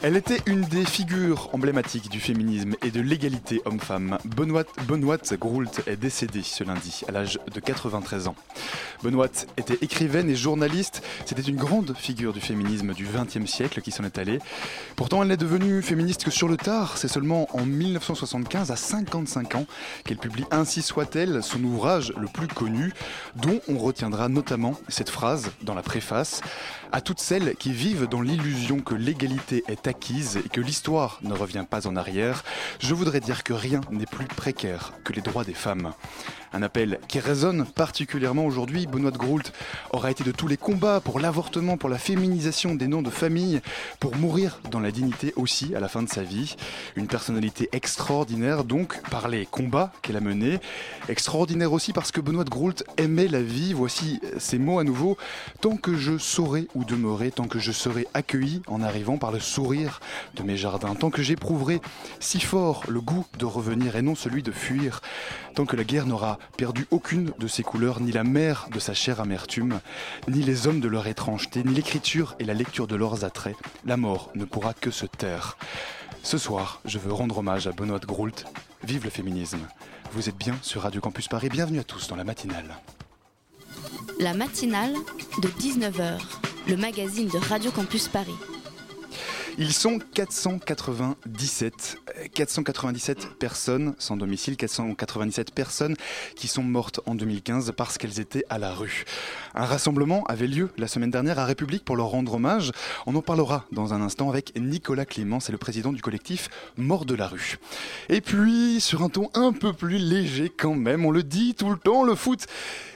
Elle était une des figures emblématiques du féminisme et de l'égalité homme-femme. Benoît, Benoît Groult est décédée ce lundi à l'âge de 93 ans. Benoît était écrivaine et journaliste. C'était une grande figure du féminisme du XXe siècle qui s'en est allée. Pourtant, elle n'est devenue féministe que sur le tard. C'est seulement en 1975, à 55 ans, qu'elle publie Ainsi soit-elle, son ouvrage le plus connu, dont on retiendra notamment cette phrase dans la préface à toutes celles qui vivent dans l'illusion que l'égalité est acquise et que l'histoire ne revient pas en arrière, je voudrais dire que rien n'est plus précaire que les droits des femmes. Un appel qui résonne particulièrement aujourd'hui. Benoît de Groult aura été de tous les combats pour l'avortement, pour la féminisation des noms de famille, pour mourir dans la dignité aussi à la fin de sa vie. Une personnalité extraordinaire donc par les combats qu'elle a menés. Extraordinaire aussi parce que Benoît de Groult aimait la vie. Voici ces mots à nouveau. Tant que je saurai où demeurer, tant que je serai accueilli en arrivant par le sourire de mes jardins, tant que j'éprouverai si fort le goût de revenir et non celui de fuir, tant que la guerre n'aura perdu aucune de ses couleurs, ni la mer de sa chère amertume, ni les hommes de leur étrangeté, ni l'écriture et la lecture de leurs attraits, la mort ne pourra que se taire. Ce soir, je veux rendre hommage à Benoît Groult. Vive le féminisme. Vous êtes bien sur Radio Campus Paris. Bienvenue à tous dans la matinale. La matinale de 19h, le magazine de Radio Campus Paris. Ils sont 497, euh, 497 personnes sans domicile, 497 personnes qui sont mortes en 2015 parce qu'elles étaient à la rue. Un rassemblement avait lieu la semaine dernière à République pour leur rendre hommage. On en parlera dans un instant avec Nicolas Clément, c'est le président du collectif Mort de la rue. Et puis, sur un ton un peu plus léger quand même, on le dit tout le temps, le foot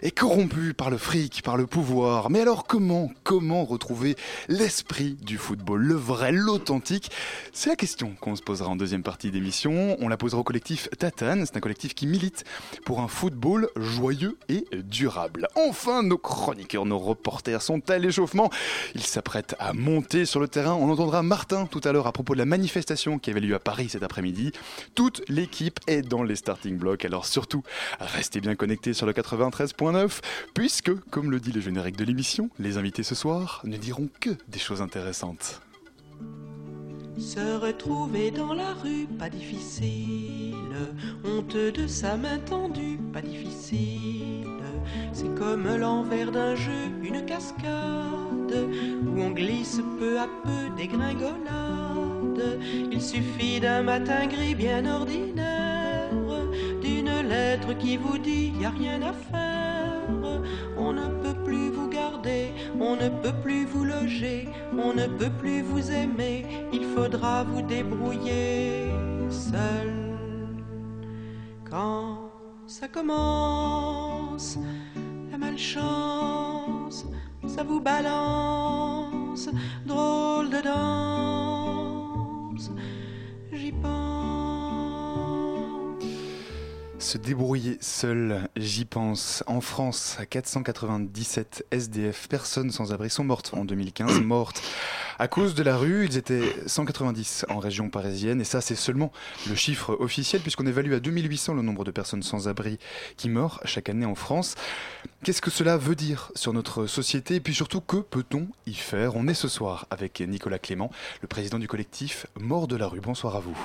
est corrompu par le fric, par le pouvoir. Mais alors comment, comment retrouver l'esprit du football, le vrai, l'authentique? C'est la question qu'on se posera en deuxième partie d'émission. On la posera au collectif Tatane, c'est un collectif qui milite pour un football joyeux et durable. Enfin, nos chroniqueurs, nos reporters sont à l'échauffement. Ils s'apprêtent à monter sur le terrain. On entendra Martin tout à l'heure à propos de la manifestation qui avait lieu à Paris cet après-midi. Toute l'équipe est dans les starting blocks, alors surtout, restez bien connectés sur le 93.9, puisque, comme le dit le générique de l'émission, les invités ce soir ne diront que des choses intéressantes. Se retrouver dans la rue, pas difficile. Honte de sa main tendue, pas difficile. C'est comme l'envers d'un jeu, une cascade, où on glisse peu à peu des gringolades. Il suffit d'un matin gris bien ordinaire, d'une lettre qui vous dit y a rien à faire. On ne peut plus vous garder, on ne peut plus vous loger, on ne peut plus vous aimer, il faudra vous débrouiller seul. Quand ça commence, la malchance, ça vous balance, drôle de danse, Se débrouiller seul, j'y pense. En France, 497 SDF, personnes sans abri, sont mortes en 2015, mortes à cause de la rue. Ils étaient 190 en région parisienne, et ça, c'est seulement le chiffre officiel, puisqu'on évalue à 2800 le nombre de personnes sans abri qui meurent chaque année en France. Qu'est-ce que cela veut dire sur notre société, et puis surtout, que peut-on y faire? On est ce soir avec Nicolas Clément, le président du collectif Mort de la rue. Bonsoir à vous.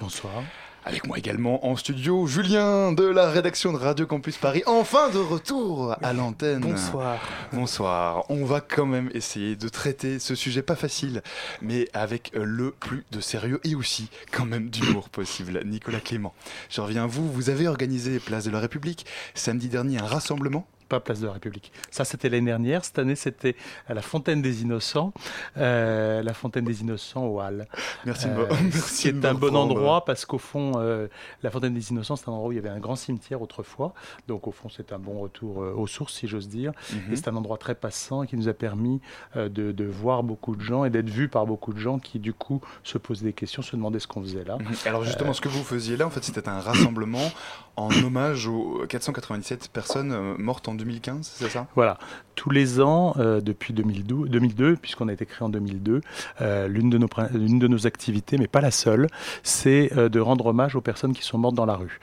Bonsoir. Avec moi également en studio, Julien de la rédaction de Radio Campus Paris, enfin de retour à l'antenne. Bonsoir. Bonsoir. On va quand même essayer de traiter ce sujet pas facile, mais avec le plus de sérieux et aussi quand même d'humour possible. Nicolas Clément, je reviens à vous. Vous avez organisé Place de la République samedi dernier un rassemblement pas place de la République. Ça, c'était l'année dernière. Cette année, c'était à la Fontaine des Innocents, euh, la Fontaine des Innocents au Halles. Merci. Euh, merci qui est un bon endroit parce qu'au fond, euh, la Fontaine des Innocents, c'est un endroit où il y avait un grand cimetière autrefois. Donc, au fond, c'est un bon retour aux sources, si j'ose dire. Mhm. Et c'est un endroit très passant qui nous a permis de, de voir beaucoup de gens et d'être vus par beaucoup de gens qui, du coup, se posaient des questions, se demandaient ce qu'on faisait là. Mhm. Alors justement, ce que vous faisiez là, en fait, c'était un rassemblement en hommage aux 497 personnes mortes en 2015, c'est ça? Voilà, tous les ans, euh, depuis 2012, 2002, puisqu'on a été créé en 2002, euh, l'une de, nos activités, mais pas la seule, c'est euh, de rendre hommage aux personnes qui sont mortes dans la rue.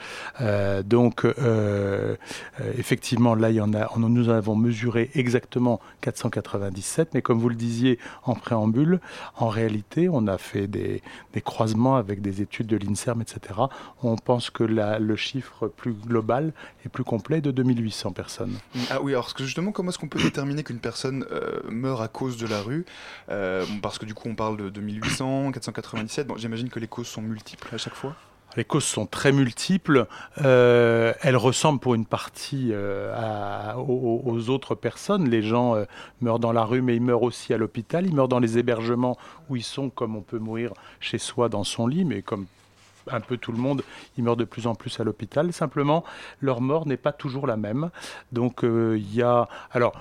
Donc, effectivement, là, il en nous avons mesuré exactement 497, mais comme vous le disiez en préambule, en réalité, on a fait des, croisements avec des études de l'INSERM, etc. On pense que le chiffre plus global et plus complet est de 2800 personnes. Ah oui, alors justement, comment est-ce qu'on peut déterminer qu'une personne euh, meurt à cause de la rue? Euh, Parce que du coup, on parle de 2800, 497. Bon, J'imagine que les causes sont multiples à chaque fois. Les causes sont très multiples. Euh, elles ressemblent pour une partie aux, autres personnes. Les gens meurent dans la rue, mais ils meurent aussi à l'hôpital. Ils meurent dans les hébergements où ils sont, comme on peut mourir chez soi dans son lit, mais comme un peu tout le monde, ils meurent de plus en plus à l'hôpital. Simplement, leur mort n'est pas toujours la même. Donc, euh, il y a. Alors.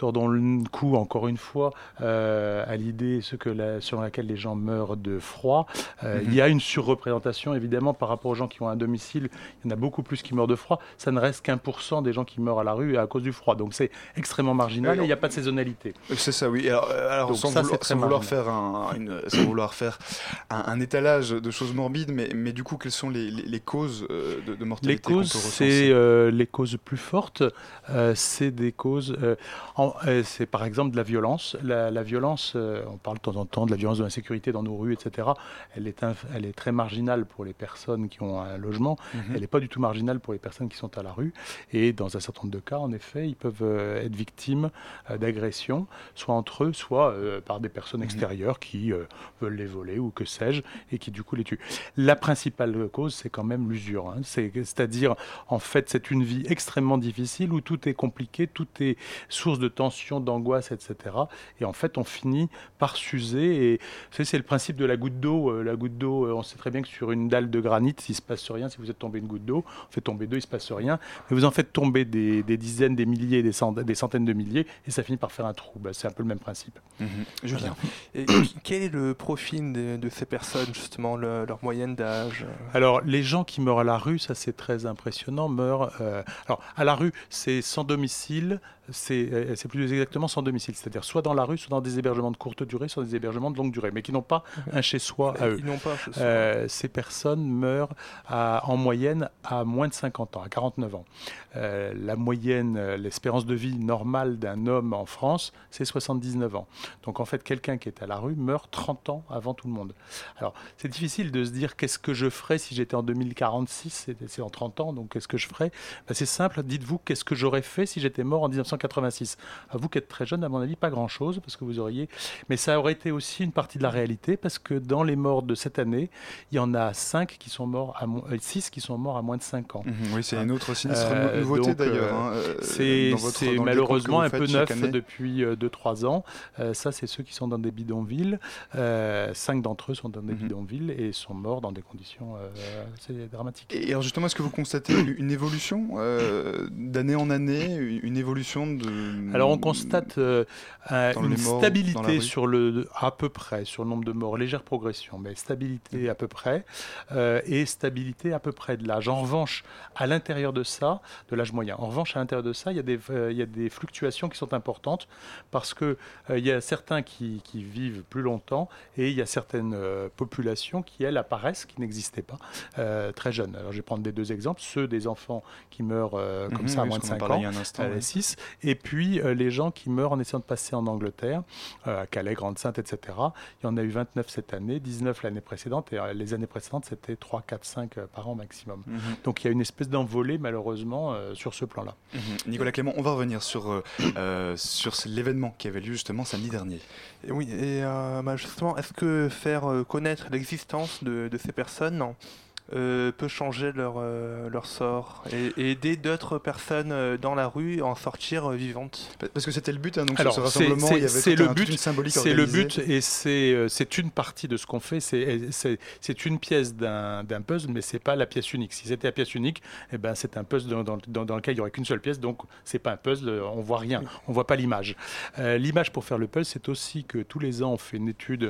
Tordons le coup, encore une fois, euh, à l'idée ce que la- selon laquelle les gens meurent de froid. Euh, Mhm. Il y a une surreprésentation, évidemment, par rapport aux gens qui ont un domicile. Il y en a beaucoup plus qui meurent de froid. Ça ne reste qu'un pour cent des gens qui meurent à la rue à cause du froid. Donc c'est extrêmement marginal et il n'y a pas de saisonnalité. Euh, C'est ça, oui. Alors, alors Donc sans, ça, vouloir, sans faire, un, une- sans vouloir faire un, un étalage de choses morbides, mais, mais du coup, quelles sont les, les- les causes de, de mortalité Les causes, c'est euh, les causes plus fortes. c'est des causes. en- euh, c'est par exemple de la violence. La, la violence, euh, on parle de temps en temps de la violence de l'insécurité dans nos rues, etc. Elle est, elle est très marginale pour les personnes qui ont un logement. Mhm. Elle n'est pas du tout marginale pour les personnes qui sont à la rue. Et dans un certain nombre de cas, en effet, ils peuvent euh, être victimes d'agressions, soit entre eux, soit par des personnes Mhm. extérieures qui veulent les voler ou que sais-je, et qui du coup les tuent. La principale cause, c'est quand même l'usure. hein. C'est- C'est-à-dire, en fait, c'est une vie extrêmement difficile où tout est compliqué, tout est source de tension, d'angoisse, etc. Et en fait, on finit par s'user. Et c'est le principe de la goutte d'eau. Euh, La goutte d'eau, euh, on sait très bien que sur une dalle de granit, il se passe rien. Si vous êtes tombé une goutte d'eau, on fait tomber deux, il se passe rien. Mais vous en faites tomber des, des dizaines, des milliers, des centaines, des centaines de milliers, et ça finit par faire un trou. Bah, c'est un peu le même principe. Mhm. Julien. Quel est le profil de, de ces personnes, justement, le- leur moyenne d'âge? Alors, les gens qui meurent à la rue, ça c'est très impressionnant, meurent. euh, alors, à la rue, c'est sans domicile, c'est plus exactement sans domicile, c'est-à-dire soit dans la rue, soit dans des hébergements de courte durée, soit des hébergements de longue durée, mais qui n'ont pas un chez-soi à eux. Pas. Euh, ces personnes meurent à- en moyenne à moins de 50 ans, à 49 ans. Euh, la moyenne, euh, l'espérance de vie normale d'un homme en France, c'est 79 ans. Donc en fait, quelqu'un qui est à la rue meurt 30 ans avant tout le monde. Alors c'est difficile de se dire qu'est-ce que je ferais si j'étais en 2046, c'est- c'est en 30 ans, donc qu'est-ce que je ferais? Ben, C'est simple, dites-vous qu'est-ce que j'aurais fait si j'étais mort en 1986. À vous qui êtes très jeune, à mon avis, pas grand-chose, parce que vous auriez... Mais ça aurait été aussi une partie de la réalité, parce que dans les morts de cette année, il y en a 5 qui sont morts à 6 qui sont morts à moins de 5 ans. Mhm, Oui, c'est une autre sinistre Euh, nouveauté donc, d'ailleurs. euh, hein, euh, C'est malheureusement un peu neuf année. depuis 2-3 ans. Euh, ça, c'est ceux qui sont dans des bidonvilles. Euh, cinq d'entre eux sont dans des Mhm. bidonvilles et sont morts dans des conditions euh, assez dramatiques. Et alors justement, est-ce que vous constatez une évolution euh, d'année en année, une évolution de... Alors on constate euh, une morts, stabilité sur le à peu près sur le nombre de morts, légère progression, mais stabilité à peu près euh, et stabilité à peu près de l'âge. En revanche, à l'intérieur de ça, de l'âge moyen. En revanche, à l'intérieur de ça, il y a des euh, il y a des fluctuations qui sont importantes parce que euh, il y a certains qui, qui vivent plus longtemps et il y a certaines populations qui elles apparaissent qui n'existaient pas très jeunes. Alors je vais prendre des deux exemples, ceux des enfants qui meurent comme Mhm, ça à oui, moins de qu'on en 5 parlait ans. il y a un instant, euh, ouais. 6, et puis les gens qui meurent en essayant de passer en Angleterre, euh, à Calais, Grande-Sainte, etc. Il y en a eu 29 cette année, 19 l'année précédente, et euh, les années précédentes, c'était 3, 4, 5 euh, par an maximum. Mhm. Donc il y a une espèce d'envolée, malheureusement, euh, sur ce plan-là. Mhm. Nicolas Clément, on va revenir sur, euh, euh, sur l'événement qui avait lieu justement samedi dernier. Et oui, et euh, bah, justement, est-ce que faire euh, connaître l'existence de, de ces personnes euh, peut changer leur, euh, leur sort et, et aider d'autres personnes euh, dans la rue à en sortir euh, vivantes. Parce que c'était le but, hein, donc Alors, sur ce c'est- rassemblement, c'est- il y avait c'est tout le un- but, une symbolique C'est le but et c'est c'est une partie de ce qu'on fait. C'est- C'est c'est une pièce d'un d'un puzzle, mais c'est pas la pièce unique. Si c'était la pièce unique, eh ben, c'est un puzzle dans, dans- dans- dans lequel il y aurait qu'une seule pièce, donc c'est pas un puzzle, on voit rien, on voit pas l'image. Euh, l'image pour faire le puzzle, c'est aussi que tous les ans, on fait une étude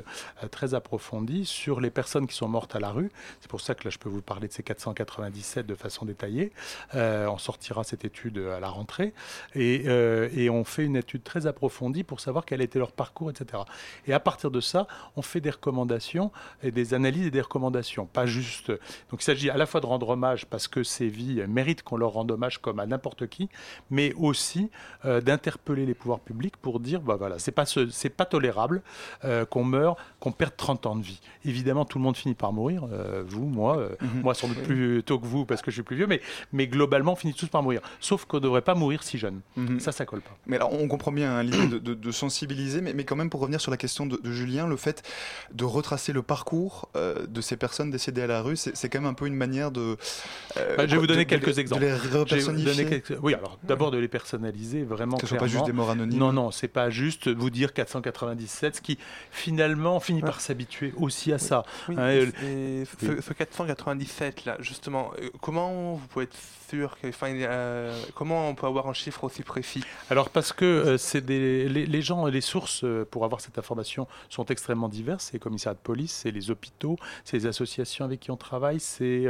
euh, très approfondie sur les personnes qui sont mortes à la rue. C'est pour ça que là, je peux vous parler de ces 497 de façon détaillée. Euh, on sortira cette étude à la rentrée et, euh, et on fait une étude très approfondie pour savoir quel été leur parcours, etc. Et à partir de ça, on fait des recommandations et des analyses et des recommandations, pas juste. Donc il s'agit à la fois de rendre hommage parce que ces vies méritent qu'on leur rende hommage comme à n'importe qui, mais aussi euh, d'interpeller les pouvoirs publics pour dire bah voilà, c'est pas ce- pas tolérable qu'on meure, qu'on perde 30 ans de vie. Évidemment, tout le monde finit par mourir, vous, moi, Mhm. moi sans doute plus tôt que vous parce que je suis plus vieux, mais mais globalement, on finit tous par mourir. Sauf qu'on ne devrait pas mourir si jeune. Mhm. Ça, ça colle pas. Mais alors, on comprend bien hein, l'idée de, de- de sensibiliser, mais, mais quand même, pour revenir sur la question de, de Julien, le fait de retracer le parcours euh, de ces personnes décédées à la rue, c'est quand même un peu une manière de. euh, Bah, je vais vous donner de quelques les- exemples. De les Je vais vous repersonnifier. donner quelques- Oui, alors d'abord de les personnaliser vraiment Que ce soit pas juste des morts anonymes. Non, non, c'est pas juste vous dire 497, ce qui finalement finit par s'habituer aussi à ça. Oui, Hein, et, euh, et ce, ce 497 euh, comment vous pouvez être sûr que, euh, comment on peut avoir un chiffre aussi précis? Alors parce que euh, les, gens, les sources pour avoir cette information sont extrêmement diverses. C'est les commissariats de police, c'est les hôpitaux, c'est les associations avec qui on travaille, c'est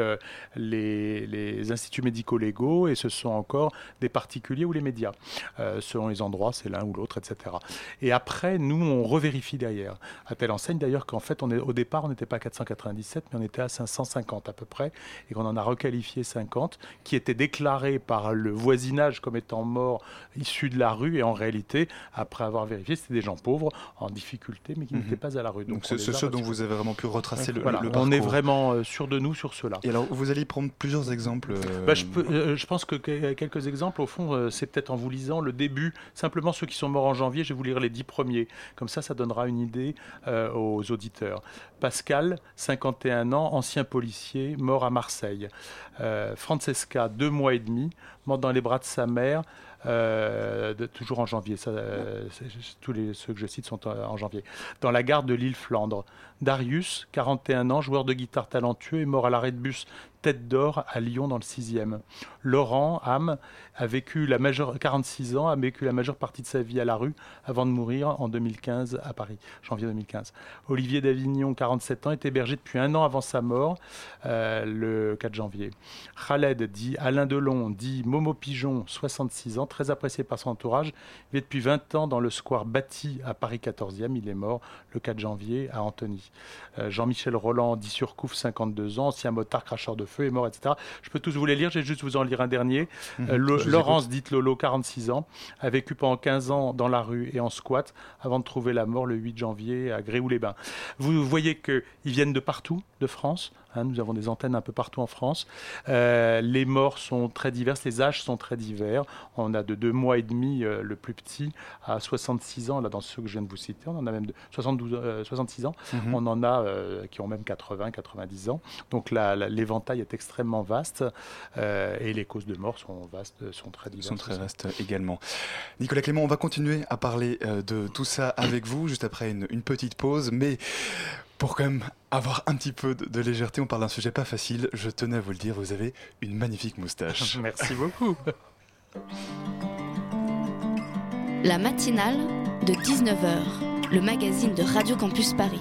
les, instituts médico-légaux et ce sont encore des particuliers ou les médias. Selon les endroits, c'est l'un ou l'autre, etc. Et après, nous, on revérifie derrière. À telle enseigne d'ailleurs qu'en fait, au départ, on n'était pas à 497, mais on était à 550 à peu près, et qu'on en a requalifié 50, qui étaient déclarés par le voisinage comme étant morts issus de la rue, et en réalité, après avoir vérifié, c'était des gens pauvres, en difficulté, mais qui Mhm. n'étaient pas à la rue. Donc, on c'est ceux dont vous avez vraiment pu retracer le, Voilà, le on parcours. est vraiment euh, sûr de nous sur cela. Et alors, vous allez prendre plusieurs exemples. euh, Bah, je, peux- euh, je pense que que- quelques exemples, au fond, c'est peut-être en vous lisant le début, simplement ceux qui sont morts en janvier, je vais vous lire les dix premiers. Comme ça, ça donnera une idée euh, aux auditeurs. Pascal, 51 ans, ancien policier, mort à Marseille. Euh, Francesca, deux mois et demi, morte dans les bras de sa mère. euh, toujours en janvier, euh, tous ceux que je cite sont en, en janvier. Dans la gare de l'île Flandre. Darius, 41 ans, joueur de guitare talentueux, est mort à l'arrêt de bus Tête d'Or à Lyon dans le 6e. Laurent Ham a vécu la majeure 46 ans, a vécu la majeure partie de sa vie à la rue avant de mourir en 2015 à Paris, janvier 2015. Olivier d'Avignon, 47 ans, est hébergé depuis un an avant sa mort, euh, le 4 janvier. Khaled, dit Alain Delon, dit Momo Pigeon, 66 ans, très apprécié par son entourage, vit depuis 20 ans dans le square bâti à Paris 14e. Il est mort le 4 janvier à Antony. Euh, Jean-Michel Roland, dit Surcouf, 52 ans, ancien motard, cracheur de feu, est mort, etc. Je peux tous vous les lire, je vais juste vous en lire un dernier. Mhm, Euh, Laurence, dite Lolo, 46 ans, a vécu pendant 15 ans dans la rue et en squat avant de trouver la mort le 8 janvier à Gréoux-les-Bains. Vous voyez qu'ils viennent de partout, de France. Hein, nous avons des antennes un peu partout en France. Euh, les morts sont très diverses, les âges sont très divers. On a de 2 mois et demi euh, le plus petit à 66 ans, là dans ceux que je viens de vous citer. On en a même de 72, euh, 66 ans. Mhm. On en a qui ont même 80, 90 ans. Donc l'éventail est extrêmement vaste et les causes de mort sont vastes, sont très Ils diverses. sont très vastes également. Nicolas Clément, on va continuer à parler de tout ça avec vous juste après une, une petite pause, mais pour quand même avoir un petit peu de, de légèreté, on parle d'un sujet pas facile. Je tenais à vous le dire, vous avez une magnifique moustache. Merci beaucoup. La matinale de 19h, le magazine de Radio Campus Paris.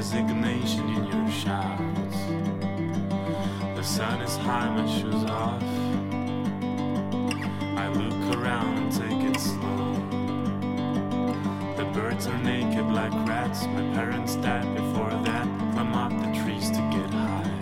Resignation in your shouts. The sun is high, my shoes off. I look around and take it slow. The birds are naked like rats. My parents died before that. Climb up the trees to get high.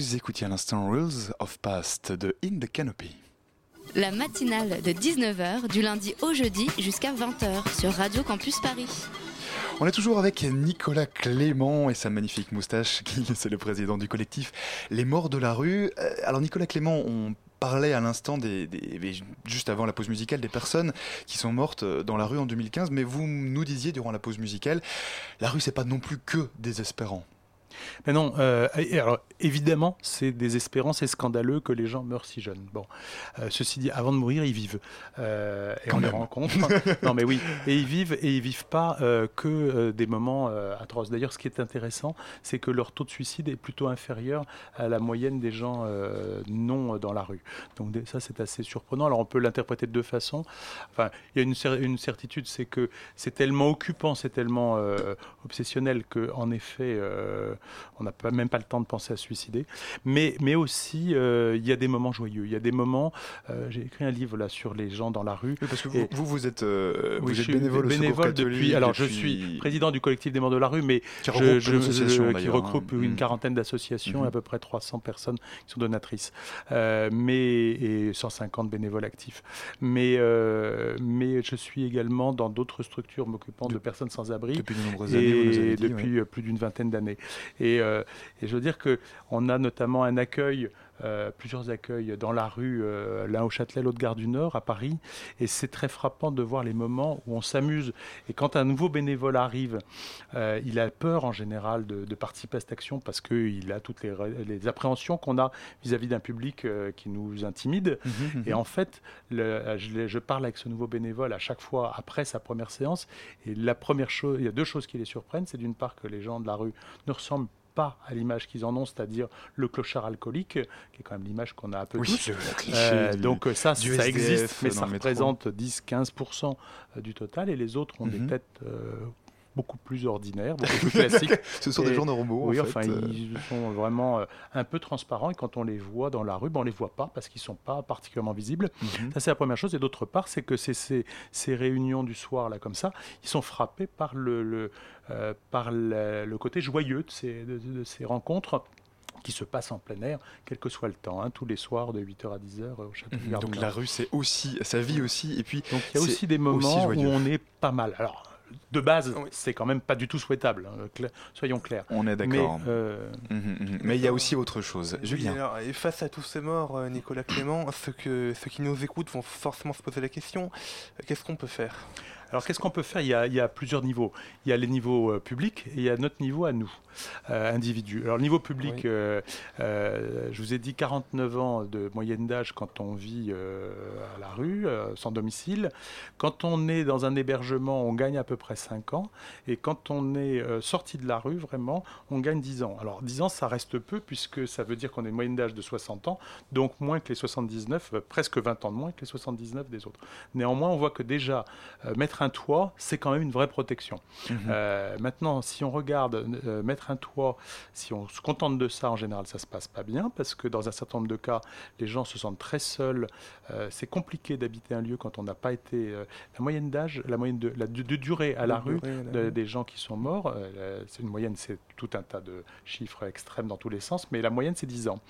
Vous écoutiez à l'instant Rules of Past de In the Canopy. La matinale de 19h du lundi au jeudi jusqu'à 20h sur Radio Campus Paris. On est toujours avec Nicolas Clément et sa magnifique moustache, qui c'est le président du collectif Les Morts de la Rue. Euh, Alors Nicolas Clément, on parlait à l'instant des, des- juste avant la pause musicale des personnes qui sont mortes euh, dans la rue en 2015, mais vous nous disiez durant la pause musicale, la rue c'est pas non plus que désespérant. Mais non, euh, alors, évidemment, c'est désespérant, c'est scandaleux que les gens meurent si jeunes. Bon, euh, ceci dit, avant de mourir, ils vivent. Euh, et Quand on les rencontre. non, mais oui, et ils vivent, et ils vivent pas que des moments atroces. D'ailleurs, ce qui est intéressant, c'est que leur taux de suicide est plutôt inférieur à la moyenne des gens non dans la rue. Donc ça, c'est assez surprenant. Alors, on peut l'interpréter de deux façons. Enfin, il y a une, cer- une certitude, c'est que c'est tellement occupant, c'est tellement obsessionnel que, en effet, on n'a même pas le temps de penser à se suicider. Mais, mais aussi, euh, il y a des moments joyeux. Il y a des moments. euh, J'ai écrit un livre là sur les gens dans la rue. Oui, parce que vous, vous, vous êtes, euh, Oui, vous je êtes bénévole depuis. Alors, je suis président du collectif des morts de la rue, mais Qui je- je- d'associations, qui d'ailleurs, regroupe hein. une Mm. quarantaine d'associations, Mhm. à peu près 300 personnes qui sont donatrices, euh, mais et 150 bénévoles actifs. Mais euh, mais je suis également dans d'autres structures m'occupant de, De- personnes sans abri Depuis de nombreuses années, vous nous avez et dit, depuis plus d'une vingtaine d'années. Et, euh, et je veux dire que on a notamment un accueil. Euh, plusieurs accueils dans la rue, euh, l'un au Châtelet, l'autre gare du Nord, à Paris. Et c'est très frappant de voir les moments où on s'amuse. Et quand un nouveau bénévole arrive, euh, il a peur en général de, de participer à cette action parce qu'il a toutes les, ré- les appréhensions qu'on a vis-à-vis d'un public euh, qui nous intimide. Mhm, mhm. Et en fait, le- je, l'ai- je parle avec ce nouveau bénévole à chaque fois après sa première séance. Et la première chose, il y a deux choses qui les surprennent. C'est d'une part que les gens de la rue ne ressemblent pas à l'image qu'ils en ont, c'est-à-dire le clochard alcoolique, qui est quand même l'image qu'on a un peu Oui, tous. Euh, du- donc euh, ça, ça SDF existe, mais ça représente 10-15% du total. Et les autres ont des Mhm. têtes euh, beaucoup plus ordinaires, beaucoup plus classiques. Ce sont des Et- gens normaux. Oui, en fait. enfin, euh. ils sont vraiment euh, un peu transparents et quand on les voit dans la rue, ben, on les voit pas parce qu'ils sont pas particulièrement visibles. Mhm. Ça, c'est la première chose. Et d'autre part, c'est que ces, ces, ces réunions du soir, là, comme ça, ils sont frappés par le, le, euh, par le, le côté joyeux de ces, de, de ces rencontres qui se passent en plein air, quel que soit le temps, hein, tous les soirs de 8h à 10h au Château de Mhm. Donc la rue, c'est aussi sa vie aussi. Et puis, Donc il y a aussi des aussi moments où on est pas mal. Alors, de base, Oui. c'est quand même pas du tout souhaitable, hein, soyons clairs. on est Mais d'accord. euh, Mhm, mhm. Mais il y a aussi autre chose. Oui, Julien. alors, et face à tous ces morts, euh, Nicolas Clément, ceux, que, ceux qui nous écoutent vont forcément se poser la question euh, qu'est-ce qu'on peut faire? Alors qu'est-ce qu'on peut faire? Il y, a, il y a plusieurs niveaux. Il y a les niveaux euh, publics et il y a notre niveau à nous, euh, individus. Alors le niveau public, Oui. euh, je vous ai dit 49 ans de moyenne d'âge quand on vit à la rue, sans domicile. Quand on est dans un hébergement, on gagne à peu près 5 ans. Et quand on est sorti de la rue, vraiment, on gagne 10 ans. Alors 10 ans, ça reste peu puisque ça veut dire qu'on a une moyenne d'âge de 60 ans, donc moins que les 79, euh, presque 20 ans de moins que les 79 des autres. Néanmoins, on voit que déjà, euh, mettre un toit, c'est quand même une vraie protection. Mhm. Euh, maintenant, si on regarde euh, mettre un toit, si on se contente de ça, en général, ça se passe pas bien parce que dans un certain nombre de cas, les gens se sentent très seuls. Euh, c'est compliqué d'habiter un lieu quand on n'a pas été. la moyenne d'âge, la moyenne de, la, de, de durée à la rue durée de- des gens qui sont morts, c'est une moyenne, c'est tout un tas de chiffres extrêmes dans tous les sens, mais la moyenne c'est 10 ans.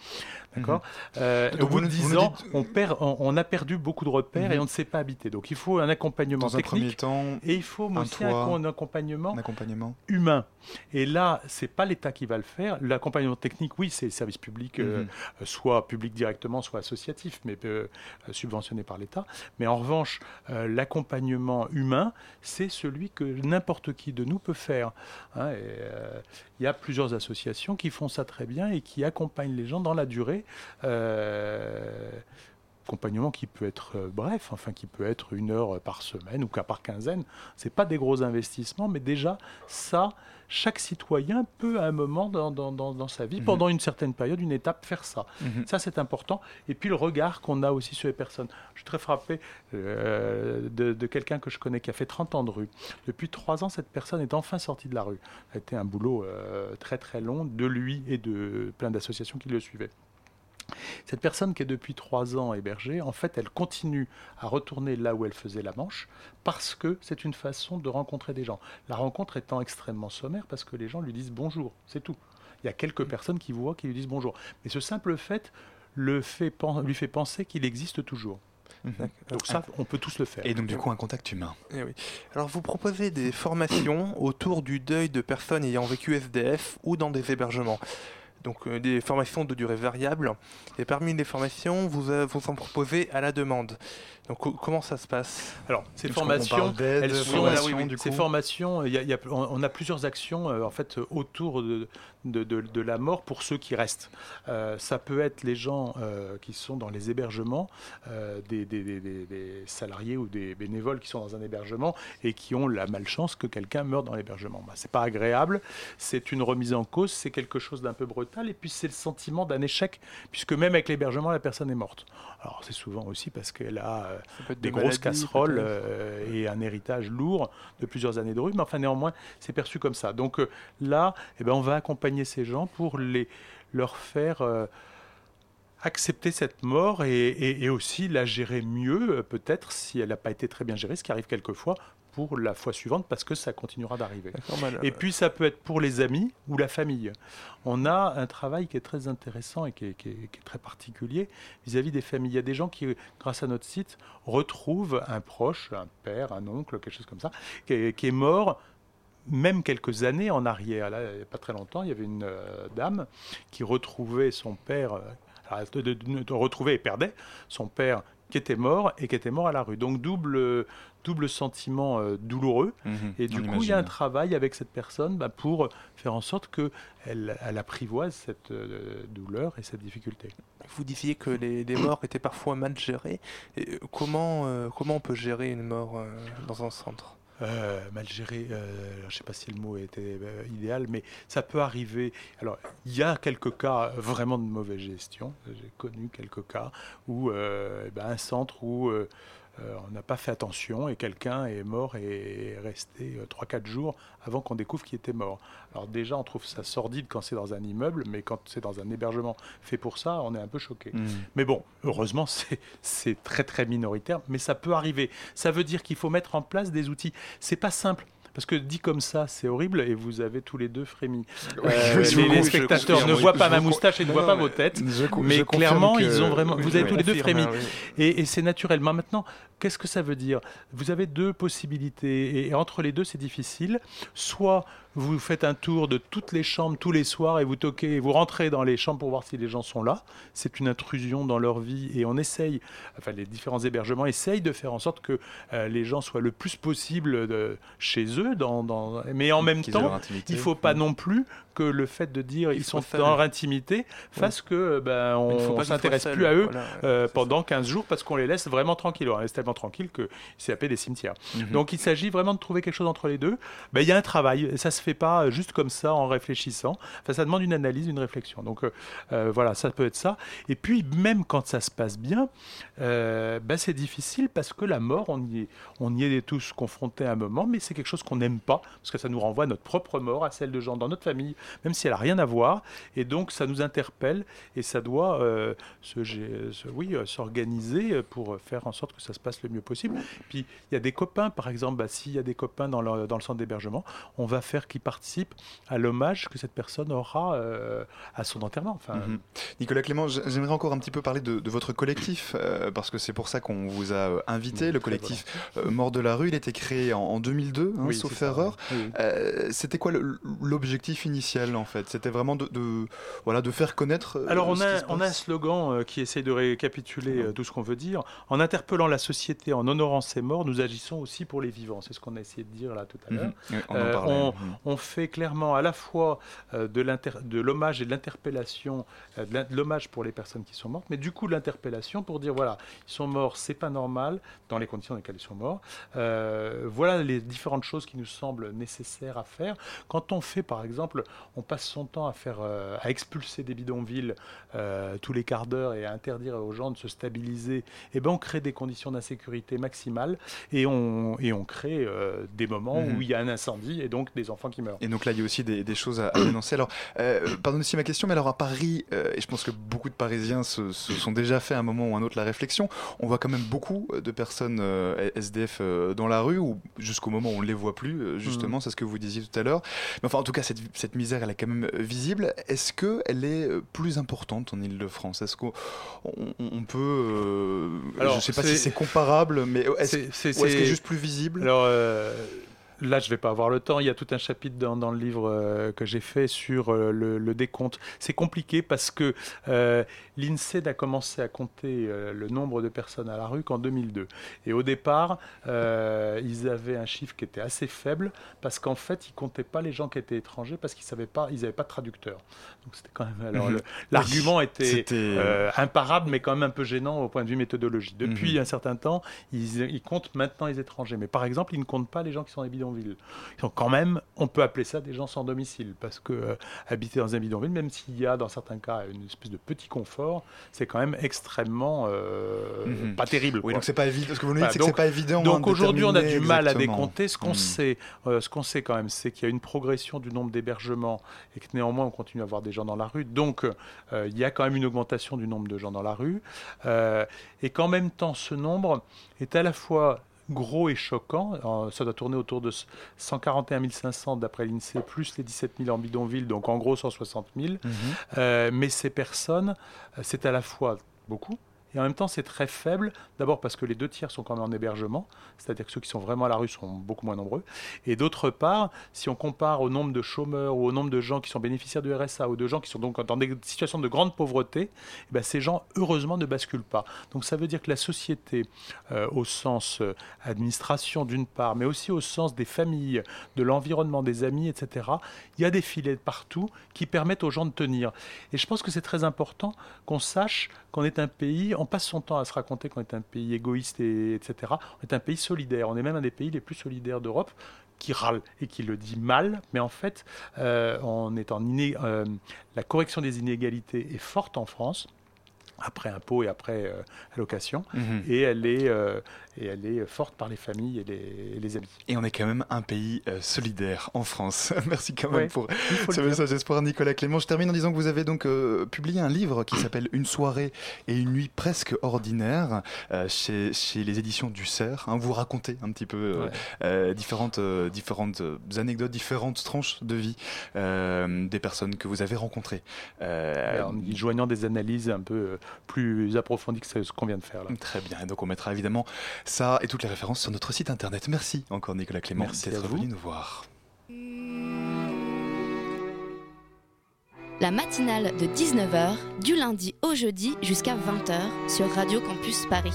D'accord Euh, Mhm. Donc Au bout de nous- vous 10 nous ans, dites- on, perd, on, on a perdu beaucoup de repères et Mhm. on ne sait pas habiter. Donc il faut un accompagnement Dans un premier technique temps, et il faut un aussi un, toit, un accompagnement un accompagnement. humain. Et là, c'est pas l'État qui va le faire. L'accompagnement technique, oui, c'est le service public, euh, Mhm. euh, soit public directement, soit associatif, mais euh, euh, subventionné par l'État. Mais en revanche, euh, l'accompagnement humain, c'est celui que n'importe qui de nous peut faire. hein. Et, euh, Il y a plusieurs associations qui font ça très bien et qui accompagnent les gens dans la durée. Euh, accompagnement qui peut être euh, bref, enfin qui peut être une heure par semaine ou qu'à par quinzaine. C'est pas des gros investissements, mais déjà ça, chaque citoyen peut à un moment dans, dans- dans- dans sa vie, Mhm. pendant une certaine période, une étape, faire ça. Mhm. Ça, c'est important. Et puis le regard qu'on a aussi sur les personnes. Je suis très frappé euh, de, de quelqu'un que je connais qui a fait 30 ans de rue. Depuis trois ans, cette personne est enfin sortie de la rue. Ça a été un boulot euh, très très long de lui et de plein d'associations qui le suivaient. Cette personne qui est depuis trois ans hébergée, en fait, elle continue à retourner là où elle faisait la manche parce que c'est une façon de rencontrer des gens. La rencontre étant extrêmement sommaire parce que les gens lui disent bonjour, c'est tout. il y a quelques personnes qui vous voient, qui lui disent bonjour. Mais ce simple fait, le fait lui fait penser qu'il existe toujours. Donc ça, on peut tous le faire. Et donc du coup un contact humain. Eh oui. Alors vous proposez des formations autour du deuil de personnes ayant vécu SDF ou dans des hébergements. Donc euh, des formations de durée variable. Et parmi les formations, vous, euh, vous en proposez à la demande. Donc co- comment ça se passe? Alors, ces formations, elles de sont, formation, oui, oui, du ces coup. formations, il y a- il y a- on on a plusieurs actions euh, en fait autour de, de, de- de la mort pour ceux qui restent. Euh, ça peut être les gens euh, qui sont dans les hébergements, euh, des, des- des- des- des salariés ou des bénévoles qui sont dans un hébergement et qui ont la malchance que quelqu'un meure dans l'hébergement. Bah, c'est pas agréable, c'est une remise en cause, c'est quelque chose d'un peu brutal et puis c'est le sentiment d'un échec puisque même avec l'hébergement la personne est morte. Alors c'est souvent aussi parce qu'elle a des de grosses maladies, casseroles et un héritage lourd de plusieurs années de rue, mais enfin néanmoins, c'est perçu comme ça. Donc là, eh ben, on va accompagner ces gens pour les, leur faire euh, accepter cette mort et, et- et aussi la gérer mieux, euh, peut-être si elle n'a pas été très bien gérée, ce qui arrive quelquefois pour la fois suivante parce que ça continuera d'arriver. Et puis ça peut être pour les amis ou la famille. On a un travail qui est très intéressant et qui est, qui est- qui est très particulier vis-à-vis des familles. Il y a des gens qui, grâce à notre site, retrouvent un proche, un père, un oncle, quelque chose comme ça, qui est, qui est mort même quelques années en arrière. Là, il n'y a pas très longtemps, il y avait une euh, dame qui retrouvait son père, euh, alors, de, de- de- de retrouver et perdait son père qui était mort et qui était mort à la rue. Donc double, double sentiment euh, douloureux. Mhm, Et du coup, il y a un travail avec cette personne bah, pour faire en sorte qu'elle elle apprivoise cette euh, douleur et cette difficulté. Vous disiez que les, les morts étaient parfois mal gérées. Et, comment, euh, comment on peut gérer une mort euh, dans un centre? Euh, mal géré, euh, je ne sais pas si le mot était euh, idéal, mais ça peut arriver. Alors, il y a quelques cas vraiment de mauvaise gestion. J'ai connu quelques cas où eh ben, un centre où euh, euh, on n'a pas fait attention et quelqu'un est mort et est resté euh, 3-4 jours avant qu'on découvre qu'il était mort. Alors déjà, on trouve ça sordide quand c'est dans un immeuble, mais quand c'est dans un hébergement fait pour ça, on est un peu choqué. Mhm. Mais bon, heureusement, c'est- c'est très très minoritaire, mais ça peut arriver. Ça veut dire qu'il faut mettre en place des outils. C'est pas simple. Parce que dit comme ça, c'est horrible et vous avez tous les deux frémi. Oui, Euh, les, spectateurs ne voient pas ma moustache et ne voient pas vos têtes. Je Mais clairement, que- ils ont vraiment. Oui, Vous avez tous les deux frémi. oui. Et, et c'est naturel. Mais Maintenant, qu'est-ce que ça veut dire? Vous avez deux possibilités. Et, entre les deux, c'est difficile. Soit vous faites un tour de toutes les chambres tous les soirs et vous toquez, et vous rentrez dans les chambres pour voir si les gens sont là. C'est une intrusion dans leur vie et on essaye, enfin les différents hébergements essayent de faire en sorte que euh, les gens soient le plus possible de, chez eux. Dans, dans- Mais en même temps, il faut pas non plus que le fait de dire ils, sont dans leur intimité fasse que ben, Il ne faut on soient s'intéresse plus à eux voilà, euh, c'est ça. pendant 15 jours parce qu'on les laisse vraiment tranquilles. On les laisse tellement tranquilles que c'est appelé des cimetières. Mhm. Donc il s'agit vraiment de trouver quelque chose entre les deux. Ben, Il y a un travail, et ça se fait pas euh, juste comme ça en réfléchissant. Enfin, ça demande une analyse, une réflexion. Donc euh, euh, voilà, ça peut être ça. Et puis même quand ça se passe bien, euh, ben, c'est difficile parce que la mort, on y est, tous confrontés à un moment, mais c'est quelque chose qu'on n'aime pas parce que ça nous renvoie à notre propre mort, à celle de gens dans notre famille, même si elle a rien à voir. Et donc ça nous interpelle et ça doit se, se- oui, s'organiser pour faire en sorte que ça se passe le mieux possible. Puis il y a des copains, par exemple, bah, s'il y a des copains dans le centre d'hébergement, on va faire qu'ils participent à l'hommage que cette personne aura euh, à son enterrement. Enfin, Mhm. Nicolas Clément, j'aimerais encore un petit peu parler de, de votre collectif, euh, parce que c'est pour ça qu'on vous a euh, invité. Oui, le collectif euh, Mort de la rue, il a été créé en, en 2002, hein, oui, sauf erreur. oui. Euh, C'était quoi l'objectif initial en fait? C'était vraiment de, de- voilà, de faire connaître. Alors on ce qui a, se on a un slogan qui essaie de récapituler tout ce qu'on veut dire. En interpellant la société, en honorant ses morts, nous agissons aussi pour les vivants. C'est ce qu'on a essayé de dire là tout à l'heure. Mhm. On Euh, on- Mhm. On fait clairement à la fois euh, de l'hommage et de l'interpellation, euh, de l'hommage pour les personnes qui sont mortes, mais du coup de l'interpellation pour dire voilà, ils sont morts, c'est pas normal dans les conditions dans lesquelles ils sont morts. Euh, voilà les différentes choses qui nous semblent nécessaires à faire. Quand on fait, par exemple, on passe son temps à faire, euh, à expulser des bidonvilles euh, tous les quarts d'heure et à interdire aux gens de se stabiliser, et ben on crée des conditions d'insécurité maximales et on et on crée des moments où il y a un incendie et donc des enfants enfants qui meurent. Et donc là, il y a aussi des, des choses à, à dénoncer. Alors, euh, pardonnez aussi ma question, mais alors à Paris, euh, et je pense que beaucoup de Parisiens se, se sont déjà fait à un moment ou un autre la réflexion, on voit quand même beaucoup de personnes euh, SDF euh, dans la rue, ou jusqu'au moment où on ne les voit plus, justement, Mm. c'est ce que vous disiez tout à l'heure. Mais enfin, en tout cas, cette, cette misère, elle est quand même visible. Est-ce qu'elle est plus importante en Ile-de-France Est-ce qu'on on, on peut... Alors, je ne sais pas si c'est comparable, mais est-ce qu'elle est c'est- juste plus visible? Alors là, je vais pas avoir le temps. Il y a tout un chapitre dans, dans le livre euh, que j'ai fait sur euh, le, le décompte. C'est compliqué parce que euh, l'INSEE n'a commencé à compter euh, le nombre de personnes à la rue qu'en 2002. Et au départ, euh, ils avaient un chiffre qui était assez faible parce qu'en fait, ils comptaient pas les gens qui étaient étrangers parce qu'ils savaient pas, ils n'avaient pas de traducteur. Donc c'était quand même. Alors Mhm. l'argument Oui, était euh, imparable, mais quand même un peu gênant au point de vue méthodologie. Depuis Mhm. un certain temps, ils, ils comptent maintenant les étrangers. Mais par exemple, ils ne comptent pas les gens qui sont dans les bidonvilles. Donc quand même, on peut appeler ça des gens sans domicile, parce que euh, habiter dans un bidonville, même s'il y a dans certains cas une espèce de petit confort, c'est quand même extrêmement euh, Mhm. pas terrible. Oui, donc c'est pas évident. Ce que vous nous dites, c'est que donc- c'est pas évident. Donc aujourd'hui, on a du mal à décompter. Ce qu'on Mhm. sait, euh, ce qu'on sait quand même, c'est qu'il y a une progression du nombre d'hébergements et que néanmoins on continue à avoir des gens dans la rue. Donc il y a quand même une augmentation du nombre de gens dans la rue et qu'en même temps, ce nombre est à la fois gros et choquant. Ça doit tourner autour de 141 500 d'après l'INSEE, plus les 17 000 en bidonville, donc en gros 160 000. Mhm. Euh, mais ces personnes, euh, c'est à la fois beaucoup. Et en même temps, c'est très faible. D'abord parce que les deux tiers sont quand même en hébergement, c'est-à-dire que ceux qui sont vraiment à la rue sont beaucoup moins nombreux. Et d'autre part, si on compare au nombre de chômeurs ou au nombre de gens qui sont bénéficiaires du RSA ou de gens qui sont donc dans des situations de grande pauvreté, eh ben, ces gens, heureusement, ne basculent pas. Donc ça veut dire que la société, euh, au sens euh, administration d'une part, mais aussi au sens des familles, de l'environnement, des amis, etc., il y a des filets partout qui permettent aux gens de tenir. Et je pense que c'est très important qu'on sache qu'on est un pays, on passe son temps à se raconter qu'on est un pays égoïste, et, etc. On est un pays solidaire. On est même un des pays les plus solidaires d'Europe qui râle et qui le dit mal, mais en fait, euh, on est en euh, la correction des inégalités est forte en France après impôts et après euh, allocation, Mhm. et elle est euh, et elle est forte par les familles et les, et les amis. Et on est quand même un pays euh, solidaire en France. Merci quand même Ouais, pour ce message d'espoir, Nicolas Clément. Je termine en disant que vous avez donc euh, publié un livre qui s'appelle Une soirée et une nuit presque ordinaire chez, chez les éditions du Cerf. hein. vous racontez un petit peu Ouais. différentes, différentes anecdotes, différentes tranches de vie des personnes que vous avez rencontrées. En y joignant des analyses un peu plus approfondies que ce qu'on vient de faire là. Très bien, et donc on mettra évidemment ça et toutes les références sur notre site internet. Merci encore Nicolas Clément d'être venu nous voir. La matinale de 19h, du lundi au jeudi jusqu'à 20h sur Radio Campus Paris.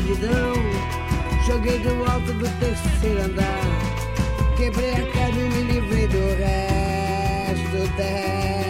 Solidão. Joguei do alto do terceiro andar, quebrei a cara e me livrei do resto dessa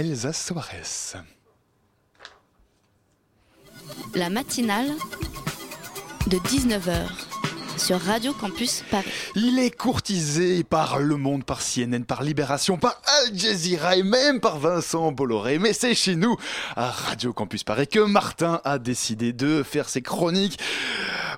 Elsa Soares. La matinale de 19h sur Radio Campus Paris. Il est courtisé par Le Monde, par CNN, par Libération, par Al Jazeera et même par Vincent Bolloré. Mais c'est chez nous, à Radio Campus Paris, que Martin a décidé de faire ses chroniques.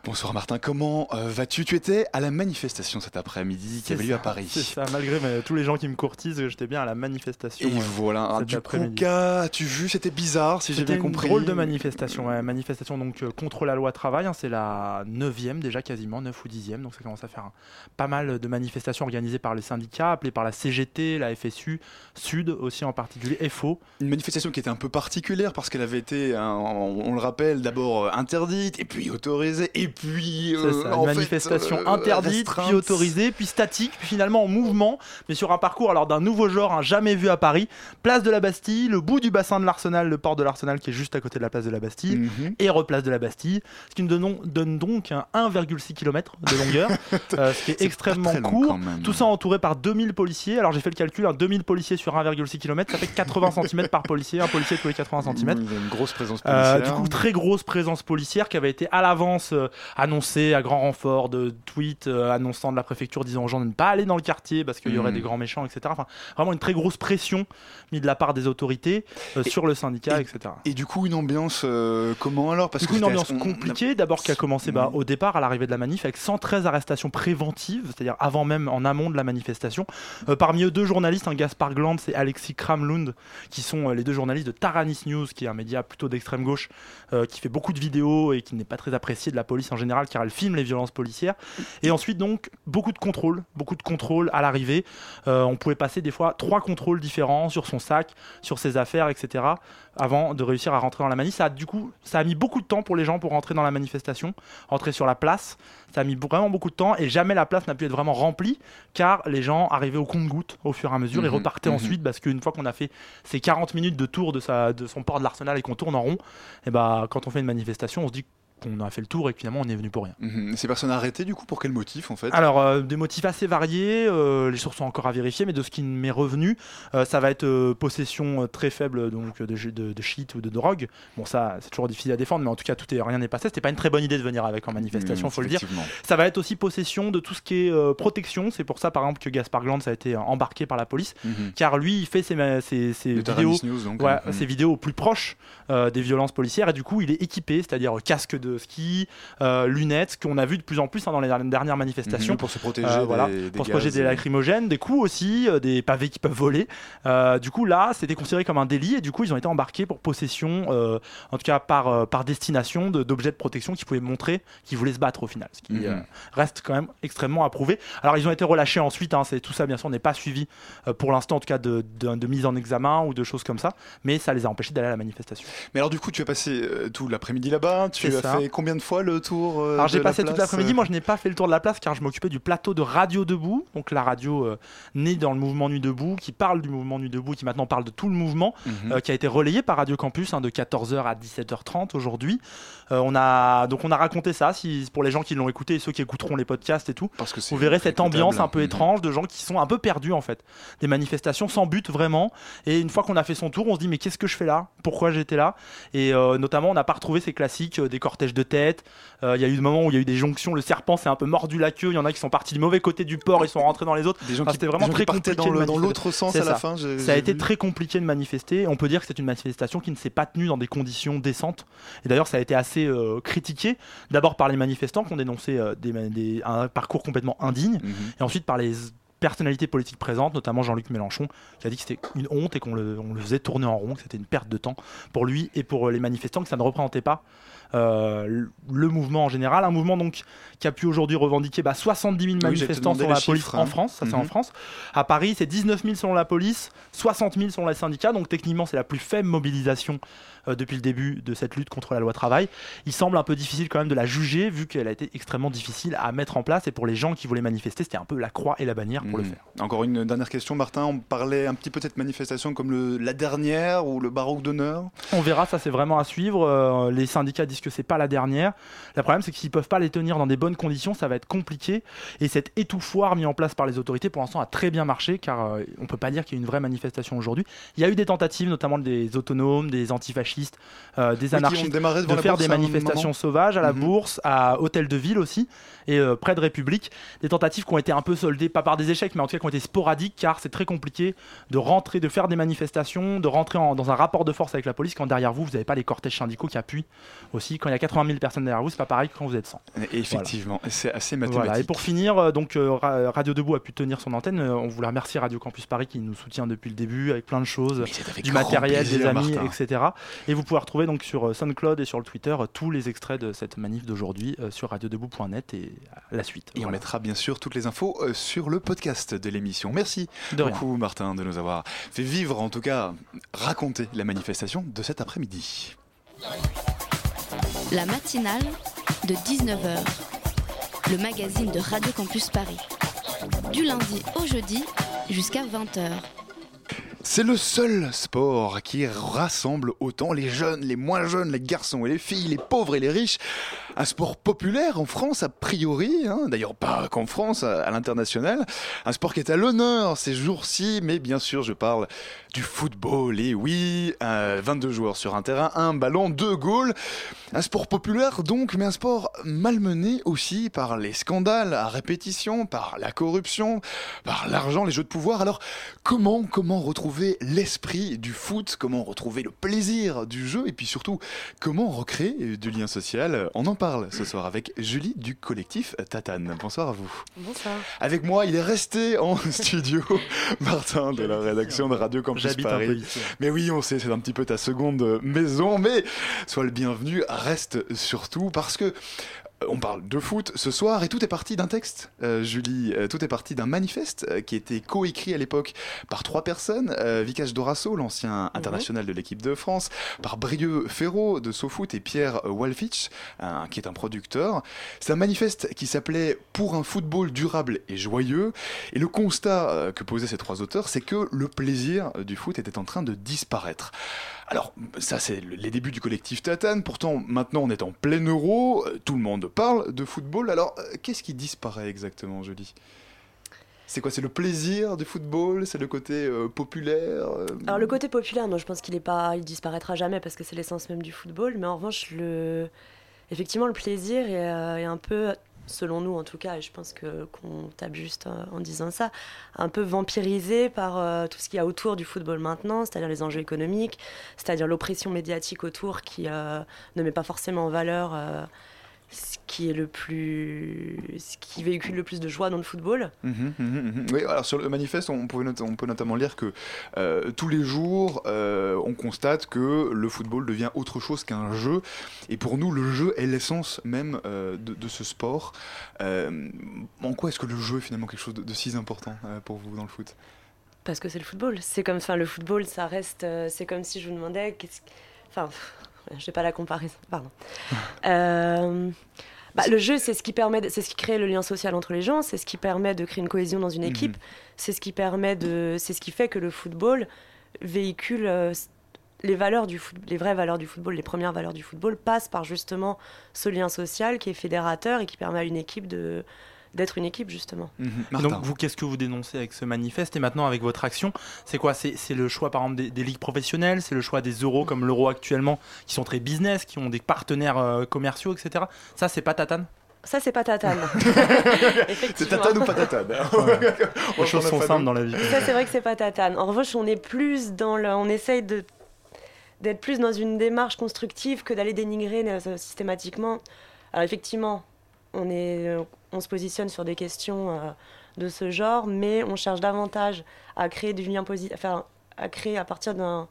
Bonsoir Martin, comment euh, vas-tu? Tu étais à la manifestation cet après-midi qui avait lieu à Paris? C'est ça, malgré mais, tous les gens qui me courtisent, j'étais bien à la manifestation. Et euh, voilà, cet du coup, qu'as-tu vu? C'était bizarre, si j'ai C'était bien une compris. drôle de manifestation, ouais, manifestation donc euh, contre la loi travail. hein, c'est la neuvième déjà quasiment, 9 ou 10e, donc ça commence à faire pas mal de manifestations organisées par les syndicats, appelées par la CGT, la FSU, Sud aussi en particulier, FO. Une manifestation qui était un peu particulière parce qu'elle avait été, hein, on, on le rappelle, d'abord euh, interdite, et puis autorisée, et puis euh, C'est ça, en une fait, manifestation euh, interdite, restreinte. puis autorisée, puis statique, puis finalement en mouvement, mais sur un parcours alors d'un nouveau genre, hein, jamais vu à Paris. Place de la Bastille, le bout du bassin de l'Arsenal, le port de l'Arsenal qui est juste à côté de la place de la Bastille, Mhm. et replace de la Bastille, ce qui nous donne, donne donc un 1,6 km de longueur, euh, ce qui est, extrêmement court. Tout ça entouré par 2000 policiers. Alors j'ai fait le calcul, hein, 2000 policiers sur 1,6 km, ça fait 80 cm par policier, un policier tous les 80 cm. Une grosse présence policière. du coup, très grosse présence policière qui avait été à l'avance annoncée à grand renfort de tweets euh, annonçant de la préfecture disant aux gens de ne pas aller dans le quartier parce qu'il y aurait Mhm. des grands méchants, etc. Enfin, vraiment une très grosse pression mise de la part des autorités euh, Et- sur le syndicat, etc. Et du coup, une ambiance euh, comment alors? Parce Du coup, que une ambiance compliquée, d'abord qui a commencé bah, Mhm. au départ, à l'arrivée de la manif, avec 113 arrestations préventives, c'est-à-dire avant même, en amont de la manifestation. Euh, parmi eux, deux journalistes, un Gaspard Glanz et Alexis Kramlund, qui sont euh, les deux journalistes de Taranis News, qui est un média plutôt d'extrême gauche, euh, qui fait beaucoup de vidéos et qui n'est pas très apprécié de la police en général, car elle filme les violences policières. Et ensuite, donc, beaucoup de contrôles, beaucoup de contrôles à l'arrivée. Euh, on pouvait passer des fois trois contrôles différents sur son sac, sur ses affaires, etc avant de réussir à rentrer dans la manif. Ça a, du coup, ça a mis beaucoup de temps pour les gens pour rentrer dans la manifestation, rentrer sur la place. Ça a mis vraiment beaucoup de temps et jamais la place n'a pu être vraiment remplie car les gens arrivaient au compte-gouttes au fur et à mesure et Mhm, repartaient mhm. ensuite parce qu'une fois qu'on a fait ces 40 minutes de tour de, sa, de son port de l'Arsenal et qu'on tourne en rond, et bah, quand on fait une manifestation, on se dit qu'on a fait le tour et que finalement on est venu pour rien. Mhm. Ces personnes arrêtées, du coup, pour quel motif en fait? Alors, euh, des motifs assez variés, euh, les sources sont encore à vérifier, mais de ce qui m'est revenu, euh, ça va être possession très faible donc, de, de, de shit ou de drogue. Bon, ça, c'est toujours difficile à défendre, mais en tout cas, tout est, rien n'est passé. C'était pas une très bonne idée de venir avec en manifestation, Mhm, faut le dire. Ça va être aussi possession de tout ce qui est protection. C'est pour ça, par exemple, que Gaspard Gland a été embarqué par la police, Mhm. car lui, il fait ses, vidéos, Taranis News, donc, ouais, hein. ses vidéos au plus proche euh, des violences policières, et du coup, il est équipé, c'est-à-dire casque de ski, euh, lunettes, qu'on a vu de plus en plus hein, dans les dernières manifestations. Mhm, pour se protéger Euh, des- voilà, des pour se protéger des lacrymogènes, des coups aussi, euh, des pavés qui peuvent voler. Du coup, là, c'était considéré comme un délit et du coup, ils ont été embarqués pour possession, en tout cas par, par destination, de- d'objets de, protection qui pouvaient montrer qu'ils voulaient se battre au final, ce qui Mhm. reste quand même extrêmement approuvé. Alors, ils ont été relâchés ensuite, hein, c'est tout ça, bien sûr, n'est pas suivi pour l'instant, en tout cas, de, de- de mise en examen ou de choses comme ça, mais ça les a empêchés d'aller à la manifestation. Mais alors, du coup, tu as passé euh, tout l'après-midi là-bas. Tu as ça. fait combien de fois le tour euh, Alors j'ai la passé toute l'après-midi, euh moi je n'ai pas fait le tour de la place car je m'occupais du plateau de Radio Debout, donc la radio euh, née dans le mouvement Nuit Debout, qui parle du mouvement Nuit Debout, qui maintenant parle de tout le mouvement, Mhm. euh, qui a été relayé par Radio Campus hein, de 14h à 17h30 aujourd'hui. Euh, on a donc on a raconté ça, si, pour les gens qui l'ont écouté et ceux qui écouteront les podcasts et tout. Parce que c'est Vous verrez cette ambiance un peu Mhm. étrange de gens qui sont un peu perdus en fait, des manifestations sans but vraiment. Et une fois qu'on a fait son tour, on se dit mais qu'est-ce que je fais là? Pourquoi j'étais là? Et notamment, on n'a pas retrouvé ces classiques des cortèges de tête. Euh, Il y a eu des moments où il y a eu des jonctions, le serpent s'est un peu mordu la queue. Il y en a qui sont partis du mauvais côté du port, ils sont rentrés dans les autres. Des gens Enfin, qui, des vraiment gens très compliqué dans l'autre sens à la ça. fin. Ça a été vu. très compliqué de manifester. On peut dire que c'est une manifestation qui ne s'est pas tenue dans des conditions décentes. Et d'ailleurs, ça a été assez euh, critiqué. D'abord par les manifestants qui ont dénoncé euh, des, des- un parcours complètement indigne. Mhm. Et ensuite par les personnalités politiques présentes, notamment Jean-Luc Mélenchon, qui a dit que c'était une honte et qu'on le, faisait tourner en rond, que c'était une perte de temps pour lui et pour les manifestants, que ça ne représentait pas euh, le- mouvement en général. Un mouvement donc qui a pu aujourd'hui revendiquer bah, 70 000 Oui, j'allais te manifestants demander selon la police en hein. France, ça c'est en Mhm. France. À Paris, c'est 19 000 selon la police, 60 000 selon les syndicats, donc techniquement c'est la plus faible mobilisation euh, depuis le début de cette lutte contre la loi travail. Il semble un peu difficile quand même de la juger vu qu'elle a été extrêmement difficile à mettre en place et pour les gens qui voulaient manifester, c'était un peu la croix et la bannière pour le Mhm. faire. Encore une dernière question, Martin. On parlait un petit peu de cette manifestation comme le- la dernière ou le baroque d'honneur. On verra, ça c'est vraiment à suivre. Euh, les syndicats disent que c'est pas la dernière. Le problème c'est que s'ils peuvent pas les tenir dans des bonnes conditions, ça va être compliqué. Et cet étouffoir mis en place par les autorités pour l'instant a très bien marché car euh, on peut pas dire qu'il y a une vraie manifestation aujourd'hui. Il y a eu des tentatives, notamment des autonomes, des antifascistes, euh, des anarchistes, de faire des manifestations sauvages à la Mhm. bourse, à Hôtel de Ville aussi, et euh, près de République. Des tentatives qui ont été un peu soldées, pas par des échecs, mais en tout cas qui ont été sporadiques, car c'est très compliqué de rentrer, de faire des manifestations, de rentrer en- dans un rapport de force avec la police quand derrière vous, vous n'avez pas les cortèges syndicaux qui appuient aussi. Quand il y a 80 000 personnes derrière vous, c'est pas pareil que quand vous êtes 100. Et effectivement, c'est assez mathématique. Voilà. Et pour finir, euh, donc euh, Ra- Radio Debout a pu tenir son antenne. Euh, on voulait remercier Radio Campus Paris qui nous soutient depuis le début avec plein de choses, du matériel, des amis, Martin. etc. Et vous pouvez retrouver donc sur SoundCloud et sur le Twitter tous les extraits de cette manif d'aujourd'hui sur radiodebout.net et la suite. Et on Voilà. mettra bien sûr toutes les infos sur le podcast de l'émission. Merci De rien. beaucoup Martin de nous avoir fait vivre, en tout cas raconter la manifestation de cet après-midi. La matinale de 19h, le magazine de Radio Campus Paris. Du lundi au jeudi jusqu'à 20h. C'est le seul sport qui rassemble autant les jeunes, les moins jeunes, les garçons et les filles, les pauvres et les riches. Un sport populaire en France a priori, hein, d'ailleurs pas qu'en France, à, l'international. Un sport qui est à l'honneur ces jours-ci, mais bien sûr je parle du football. Et oui, euh, 22 joueurs sur un terrain, un ballon, deux goals. Un sport populaire donc, mais un sport malmené aussi par les scandales à répétition, par la corruption, par l'argent, les jeux de pouvoir. Alors comment, comment retrouver l'esprit du foot? Comment retrouver le plaisir du jeu? Et puis surtout, comment recréer du lien social On en parle ce soir avec Julie du collectif Tatane. Bonsoir à vous. Bonsoir. Avec moi, il est resté en studio, Martin de la rédaction de Radio Campus J'habite un Paris. peu ici. Mais oui, on sait, c'est un petit peu ta seconde maison, mais sois le bienvenu, reste surtout parce que Euh, On parle de foot ce soir et tout est parti d'un texte, euh, Julie. Euh, tout est parti d'un manifeste euh, qui était coécrit à l'époque par trois personnes. Vikash Dorasso, l'ancien international de l'équipe de France, par Brieux Ferraud de SoFoot et Pierre Walfitch, qui est un producteur. C'est un manifeste qui s'appelait Pour un football durable et joyeux. Et le constat que posaient ces trois auteurs, c'est que le plaisir du foot était en train de disparaître. Alors, ça, c'est le- les débuts du collectif Tatane. Pourtant, maintenant, on est en plein euro. euh, Tout le monde parle de football. Alors, euh, qu'est-ce qui disparaît exactement, Julie? C'est quoi? C'est le plaisir du football? C'est le côté euh, populaire Alors le côté populaire, non, je pense qu'il est pas, il disparaîtra jamais parce que c'est l'essence même du football. Mais en revanche, le, effectivement, le plaisir est un peu, selon nous en tout cas, et je pense que qu'on tape juste euh, en disant ça, un peu vampirisé par euh, tout ce qu'il y a autour du football maintenant, c'est-à-dire les enjeux économiques, c'est-à-dire l'oppression médiatique autour qui euh, ne met pas forcément en valeur. Ce qui est le plus ce qui véhicule le plus de joie dans le football Mhm, mhm, mhm. Oui, alors sur le manifeste, on, pouvait not- on peut notamment lire que euh, tous les jours, euh, on constate que le football devient autre chose qu'un jeu. Et pour nous, le jeu est l'essence même euh, de, de ce sport. En quoi est-ce que le jeu est finalement quelque chose de, de si important pour vous dans le foot? Parce que c'est le football. C'est comme, enfin, le football, ça reste. c'est comme si je vous demandais, enfin, pff, j'ai pas la comparaison. Pardon. Euh, bah, le jeu, c'est ce qui permet, c'est ce qui crée le lien social entre les gens, c'est ce qui permet de créer une cohésion dans une équipe, c'est ce qui permet de, c'est ce qui fait que le football véhicule euh, les valeurs du foot, les vraies valeurs du football, les premières valeurs du football passent par justement ce lien social qui est fédérateur et qui permet à une équipe de d'être une équipe justement. Mhm. Donc vous, qu'est-ce que vous dénoncez avec ce manifeste? Et maintenant avec votre action C'est quoi? C'est c'est le choix par exemple des, des ligues professionnelles, c'est le choix des euros comme l'euro actuellement, qui sont très business, qui ont des partenaires euh, commerciaux, etc. Ça, c'est pas tatane? Ça, c'est pas tatane. C'est tatane ou pas tatane? Les choses sont simples dans la vie. Ça, c'est vrai que c'est pas tatane. En revanche, on est plus dans le, on essaye de d'être plus dans une démarche constructive que d'aller dénigrer euh, systématiquement. Alors effectivement, on est, euh, on se positionne sur des questions euh, de ce genre, mais on cherche davantage à créer du lien positif, à créer à partir d'un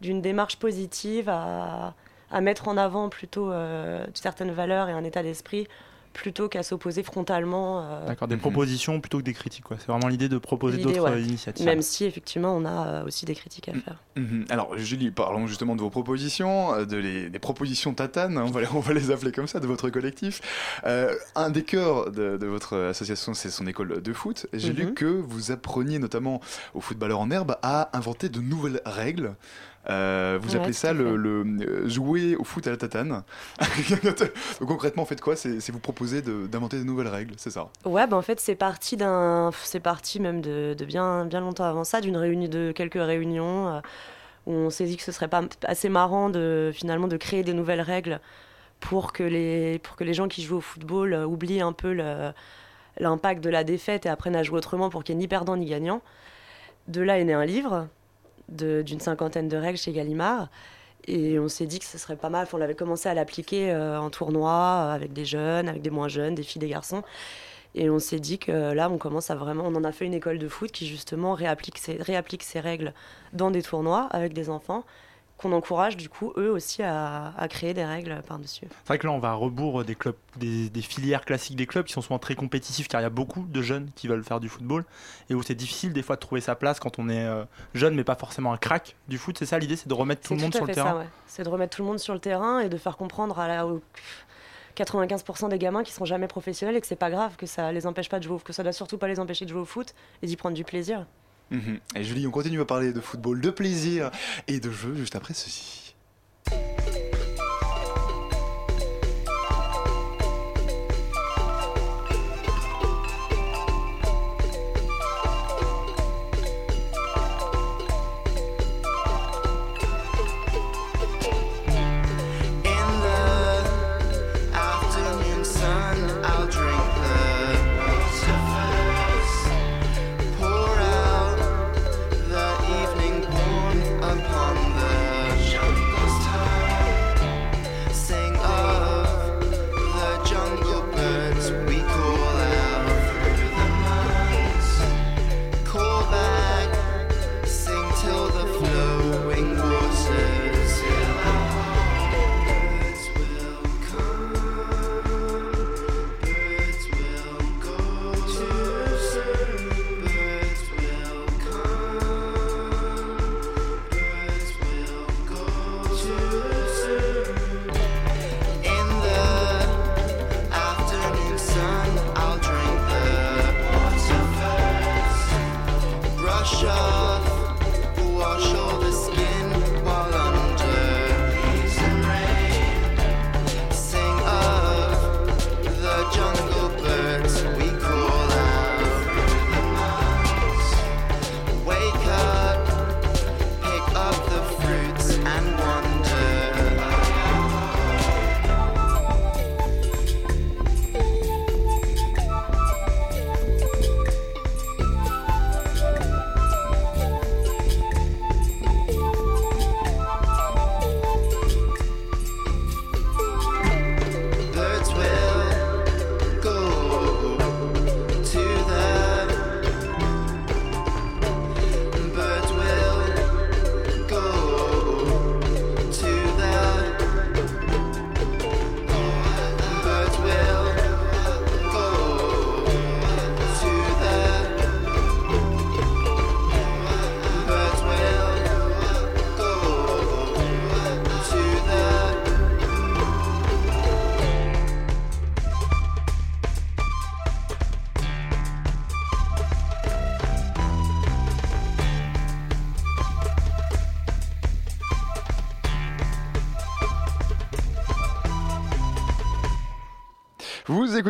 d'une démarche positive, à, à mettre en avant plutôt euh, certaines valeurs et un état d'esprit, plutôt qu'à s'opposer frontalement. euh, D'accord, des propositions plutôt que des critiques. quoi. C'est vraiment l'idée de proposer l'idée, d'autres ouais. euh, initiatives. Même si effectivement on a euh, aussi des critiques à faire. Mhm. Alors, Julie, parlons justement de vos propositions, de les, des propositions tatanes, hein, on va, les, on va les appeler comme ça, de votre collectif. Euh, un des cœurs de, de votre association, c'est son école de foot. J'ai lu Mhm. que vous appreniez notamment aux footballeurs en herbe à inventer de nouvelles règles. Euh, vous Ouais, appelez ça le, fait. le, euh, jouer au foot à la tatane. Donc concrètement, faites quoi? C'est vous proposer d'inventer de nouvelles règles, c'est ça? Ouais, bah en fait, c'est parti d'un, c'est parti même de, de bien, bien longtemps avant ça, d'une réunion, de quelques réunions euh, où on s'est dit que ce serait pas assez marrant de finalement de créer des nouvelles règles pour que les, pour que les gens qui jouent au football euh, oublient un peu l'impact de la défaite et apprennent à jouer autrement pour qu'il n'y ait ni perdant ni gagnant. De là est né un livre d'une cinquantaine de règles chez Gallimard. Et on s'est dit que ce serait pas mal. On l'avait commencé à l'appliquer euh, en tournoi euh, avec des jeunes, avec des moins jeunes, des filles, des garçons. Et on s'est dit que là, on commence à vraiment. On en a fait une école de foot qui justement réapplique réapplique ces règles dans des tournois avec des enfants, qu'on encourage du coup eux aussi à, à créer des règles par-dessus. C'est vrai que là, on va à rebours des clubs, des, des filières classiques des clubs qui sont souvent très compétitifs car il y a beaucoup de jeunes qui veulent faire du football et où c'est difficile des fois de trouver sa place quand on est euh, jeune mais pas forcément un crack du foot. C'est ça l'idée, c'est de remettre tout le monde sur le terrain. ouais. C'est de remettre tout le monde sur le terrain et de faire comprendre à la, aux 95% des gamins qui seront jamais professionnels et que c'est pas grave, que ça les empêche pas de jouer, que ça doit surtout pas les empêcher de jouer au foot et d'y prendre du plaisir. Mhm. Et Julie, on continue à parler de football, de plaisir et de jeu juste après ceci.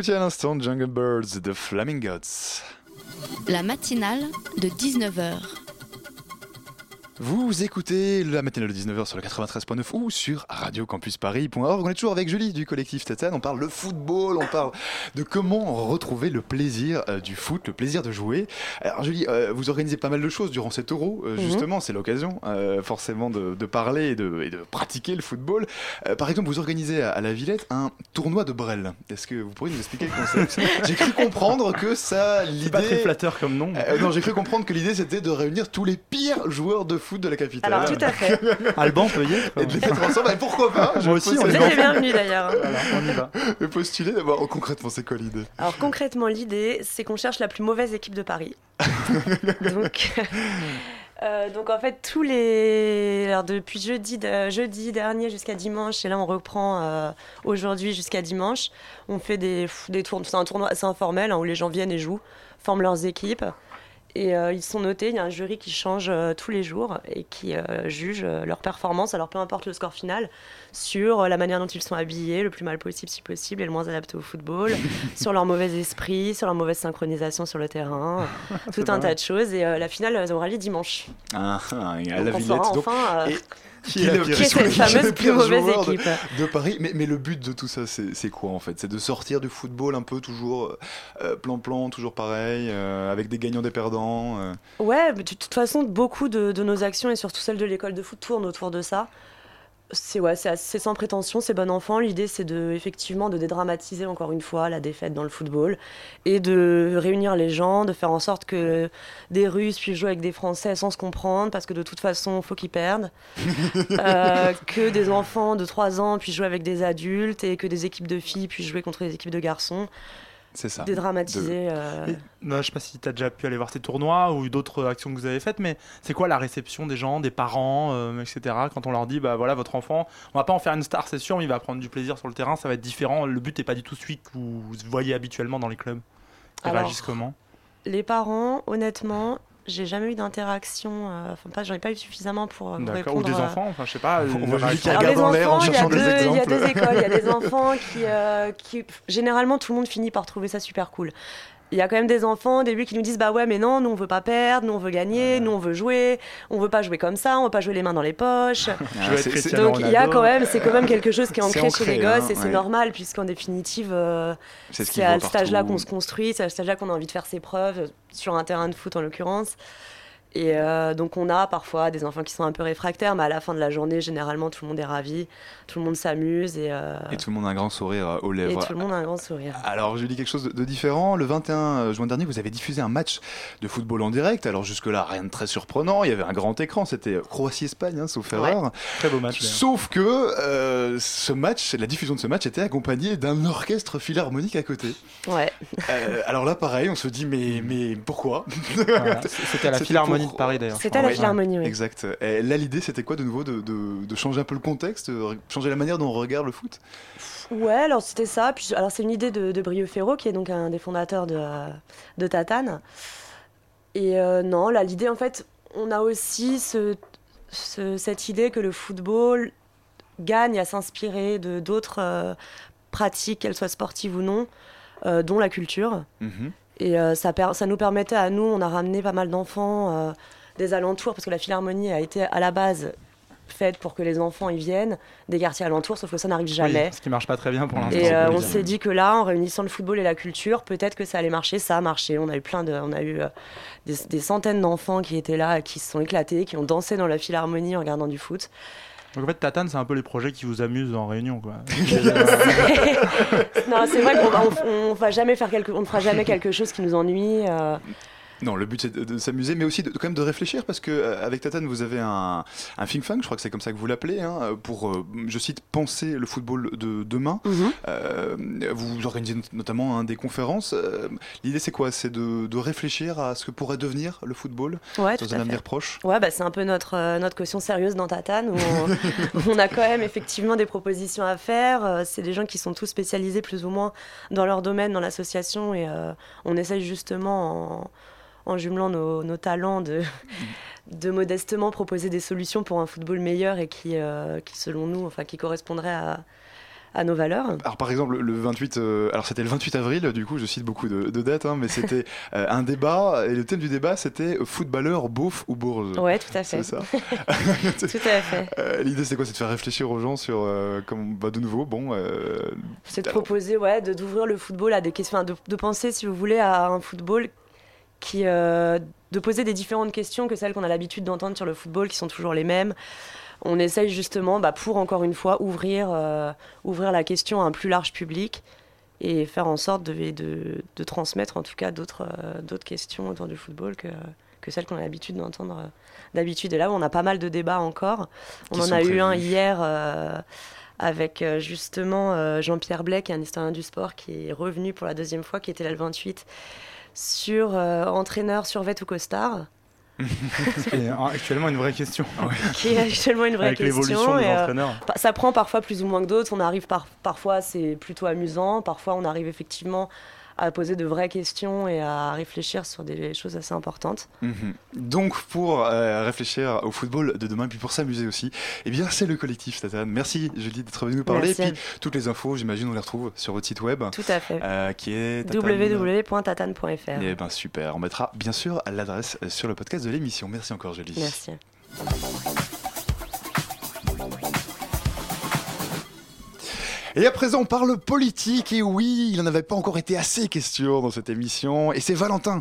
Écoutiez à l'instant Jungle Birds de Flamingots. La matinale de 19h. Vous écoutez la matinale de 19h sur le 93.9 ou sur radiocampusparis.org. On est toujours avec Julie du collectif Tatane. On parle de football, on parle de comment retrouver le plaisir euh, du foot, le plaisir de jouer. Alors Julie, euh, vous organisez pas mal de choses durant cet euro. euh, Mhm. Justement, c'est l'occasion forcément de, de parler et de, et de pratiquer le football. Par exemple, vous organisez à, à la Villette un tournoi de Brel. Est-ce que vous pourriez nous expliquer le concept? J'ai cru comprendre que ça, l'idée... pas très flatteur comme nom. Non, j'ai cru comprendre que l'idée c'était de réunir tous les pires joueurs de foot de la capitale. Alors, tout à fait. Alban peut y être. Et de les mettre ensemble, et pourquoi pas Moi aussi, on les bienvenus d'ailleurs. hein. Voilà, on y va. Et postuler d'abord. Oh, concrètement, c'est quoi l'idée? Alors concrètement, l'idée, c'est qu'on cherche la plus mauvaise équipe de Paris. donc, euh, donc en fait, tous les... Alors depuis jeudi, de- jeudi dernier jusqu'à dimanche, et là on reprend euh, aujourd'hui jusqu'à dimanche, on fait des, des tournois, c'est un tournoi assez informel hein, où les gens viennent et jouent, forment leurs équipes. Et euh, ils sont notés, il y a un jury qui change euh, tous les jours et qui euh, juge leur performance, alors peu importe le score final, sur la manière dont ils sont habillés, le plus mal possible si possible et le moins adapté au football, sur leur mauvais esprit, sur leur mauvaise synchronisation sur le terrain, tout un tas de choses. Et la finale aura lieu dimanche. Ah, ah, à Donc la on Villette. donc- enfin, et qui est le- qui est cette fameuse plus mauvaise de- Paris. Mais, mais le but de tout ça, c'est quoi en fait? C'est de sortir du football un peu toujours euh, plan-plan, toujours pareil, euh, avec des gagnants, des perdants. euh. Ouais, mais de toute façon, beaucoup de, de nos actions et surtout celles de l'école de foot tournent autour de ça. C'est ouais, assez sans prétention, c'est bon enfant. L'idée, c'est de effectivement de dédramatiser encore une fois la défaite dans le football et de réunir les gens, de faire en sorte que des Russes puissent jouer avec des Français sans se comprendre, parce que de toute façon, faut qu'ils perdent. Euh, que des enfants de 3 ans puissent jouer avec des adultes et que des équipes de filles puissent jouer contre des équipes de garçons. C'est ça. Dédramatiser. euh, Et, non, je sais pas si tu as déjà pu aller voir ces tournois ou d'autres actions que vous avez faites, mais c'est quoi la réception des gens, des parents, euh, etc. Quand on leur dit, bah voilà, votre enfant, on va pas en faire une star, c'est sûr, mais il va prendre du plaisir sur le terrain, ça va être différent. Le but n'est pas du tout celui que vous voyez habituellement dans les clubs. Ils Alors, réagissent comment? Les parents, honnêtement, j'ai jamais eu d'interaction. euh, Enfin, pas, j'en ai pas eu suffisamment pour euh, vous D'accord. Ou répondre. des euh, enfants, enfin je sais pas. On voit Julie qui réactions. Alors, regarde les dans l'air en enfants, il y a cherchant des deux- Il y a exemples. deux écoles. Il y a des enfants qui, euh, qui. Généralement, tout le monde finit par trouver ça super cool. Il y a quand même des enfants au début qui nous disent Bah ouais, mais non, nous on veut pas perdre, nous on veut gagner, nous on veut jouer, on veut pas jouer comme ça, on veut pas jouer les mains dans les poches. Ah, Donc il y a quand même, c'est quand même quelque chose qui est ancré, ancré, chez les gosses hein, et c'est ouais. normal puisqu'en définitive, euh, C'est ce à ce stade-là partout. qu'on se construit, c'est à ce stade-là qu'on a envie de faire ses preuves sur un terrain de foot en l'occurrence. Et euh, donc on a parfois des enfants qui sont un peu réfractaires, mais à la fin de la journée, généralement tout le monde est ravi, tout le monde s'amuse et, euh, Et tout le monde a un grand sourire euh, aux et lèvres. tout le monde a un grand sourire. Alors, je dis quelque chose de, différent. Le 21 juin dernier, vous avez diffusé un match de football en direct. Alors, jusque-là, rien de très surprenant. Il y avait un grand écran. C'était Croatie-Espagne, hein, sauf Ouais. erreur. Très beau match. Sauf que euh, ce match, la diffusion de ce match était accompagnée d'un orchestre philharmonique à côté. Ouais. Euh, alors là, pareil, on se dit, mais, mais pourquoi? Voilà. C'était à la C'était Philharmonie pour- de Paris d'ailleurs. je C'était à la. Philharmonie, oui. Exact. Et là, l'idée, c'était quoi de nouveau de, de- de changer un peu le contexte, euh, changer la manière dont on regarde le foot? Ouais, alors c'était ça. Puis, alors c'est une idée de, de Brieux Ferro, qui est donc un des fondateurs de, de Tatane. Et euh, non, là, l'idée, en fait, on a aussi ce, ce- cette idée que le football gagne à s'inspirer de d'autres euh, pratiques, qu'elles soient sportives ou non, euh, dont la culture. Mhm. Et euh, ça, nous permettait à nous, on a ramené pas mal d'enfants euh, des alentours, parce que la Philharmonie a été à la base faite pour que les enfants y viennent, des quartiers alentours, sauf que ça n'arrive jamais. Oui, ce qui marche pas très bien pour l'instant. Et euh, on s'est dit que là, en réunissant le football et la culture, peut-être que ça allait marcher. Ça a marché. On a eu plein de, on a eu des, des centaines d'enfants qui étaient là, qui se sont éclatés, qui ont dansé dans la philharmonie en regardant du foot. Donc en fait, Tatane, c'est un peu les projets qui vous amusent en réunion, quoi. non, c'est vrai qu'on va- on, on va jamais faire quelque, on ne fera jamais quelque chose qui nous ennuie. euh. Non, le but c'est de, de s'amuser, mais aussi de, quand même de réfléchir, parce que euh, avec Tatane, vous avez un, un think tank, je crois que c'est comme ça que vous l'appelez, hein, pour, euh, je cite, penser le football de demain. Mhm. Euh, vous organisez not- notamment hein, des conférences. L'idée c'est quoi? C'est de, de réfléchir à ce que pourrait devenir le football Ouais, dans un avenir proche? Ouais, bah, c'est un peu notre, euh, notre caution sérieuse dans Tatane, où on, on a quand même effectivement des propositions à faire. C'est des gens qui sont tous spécialisés plus ou moins dans leur domaine, dans l'association, et euh, on essaye justement, en, en jumelant nos, nos talents, de, de modestement proposer des solutions pour un football meilleur et qui, euh, qui selon nous, enfin, qui correspondrait à, à nos valeurs. Alors par exemple le 28, euh, alors c'était le 28 avril, du coup je cite beaucoup de, de dates, hein, mais c'était euh, un débat et le thème du débat c'était footballeur beauf ou bourge. Ouais, tout à fait. C'est ça. tout à fait. Euh, L'idée c'est quoi? C'est de faire réfléchir aux gens sur, euh, comme, bah, de nouveau, bon. euh, C'est de alors, proposer, ouais, de- d'ouvrir le football à des questions, de penser, si vous voulez, à un football qui, euh, de poser des différentes questions que celles qu'on a l'habitude d'entendre sur le football, qui sont toujours les mêmes. On essaye justement, bah, pour encore une fois, ouvrir, euh, ouvrir la question à un plus large public et faire en sorte de, de, de transmettre en tout cas d'autres euh, d'autres questions autour du football que, que celles qu'on a l'habitude d'entendre euh, d'habitude. Et là, on a pas mal de débats encore. On en a eu un hier avec justement Jean-Pierre Blais, qui est un historien du sport, qui est revenu pour la deuxième fois, qui était là le 28, sur euh, entraîneur survêt ou costard. C'est actuellement une vraie question. qui est actuellement une vraie Avec question. l'évolution des et, euh, ça prend parfois plus ou moins que d'autres. On arrive par- parfois, c'est plutôt amusant. Parfois, on arrive effectivement à poser de vraies questions et à réfléchir sur des choses assez importantes. Mhm. Donc pour euh, réfléchir au football de demain, puis pour s'amuser aussi, eh bien c'est le collectif Tatane. Merci Julie d'être venue nous parler. Merci. Et puis toutes les infos, j'imagine, on les retrouve sur votre site web. Tout à fait. euh, qui est tatane- www.tatane.fr. Eh ben super, on mettra bien sûr l'adresse euh, sur le podcast de l'émission. Merci encore Julie. Merci. Et à présent, on parle politique. Et oui, il n'en avait pas encore été assez question dans cette émission. Et c'est Valentin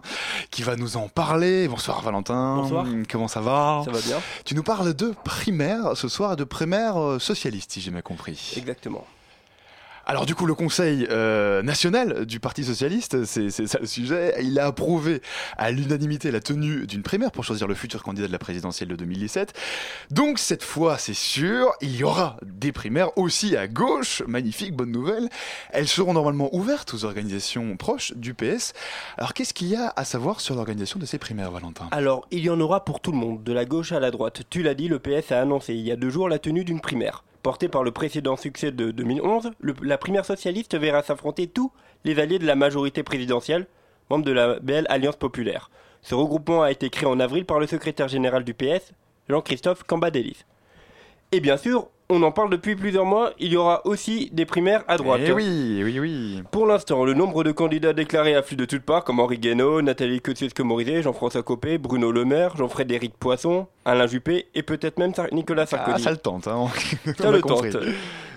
qui va nous en parler. Bonsoir Valentin. Bonsoir. Comment ça va Ça va bien. Tu nous parles de primaire ce soir, de primaire euh, socialiste, si j'ai bien compris. Exactement. Alors du coup, le Conseil euh, national du Parti socialiste, c'est ça le sujet, il a approuvé à l'unanimité la tenue d'une primaire pour choisir le futur candidat de la présidentielle de 2017. Donc cette fois, c'est sûr, il y aura des primaires aussi à gauche. Magnifique, bonne nouvelle. Elles seront normalement ouvertes aux organisations proches du PS. Alors qu'est-ce qu'il y a à savoir sur l'organisation de ces primaires, Valentin? Alors, il y en aura pour tout le monde, de la gauche à la droite. Tu l'as dit, le PS a annoncé il y a deux jours la tenue d'une primaire. Portée par le précédent succès de 2011, le- la primaire socialiste verra s'affronter tous les alliés de la majorité présidentielle, membres de la belle Alliance populaire. Ce regroupement a été créé en avril par le secrétaire général du PS, Jean-Christophe Cambadélis. Et bien sûr, on en parle depuis plusieurs mois, il y aura aussi des primaires à droite. Eh oui, oui, oui. Pour l'instant, le nombre de candidats déclarés afflue de toutes parts, comme Henri Guénaud, Nathalie Kosciusko-Morizet, Jean-François Copé, Bruno Le Maire, Jean-Frédéric Poisson, Alain Juppé et peut-être même Nicolas Ah, Sarkozy. ça le tente, hein. Ça le compris. tente.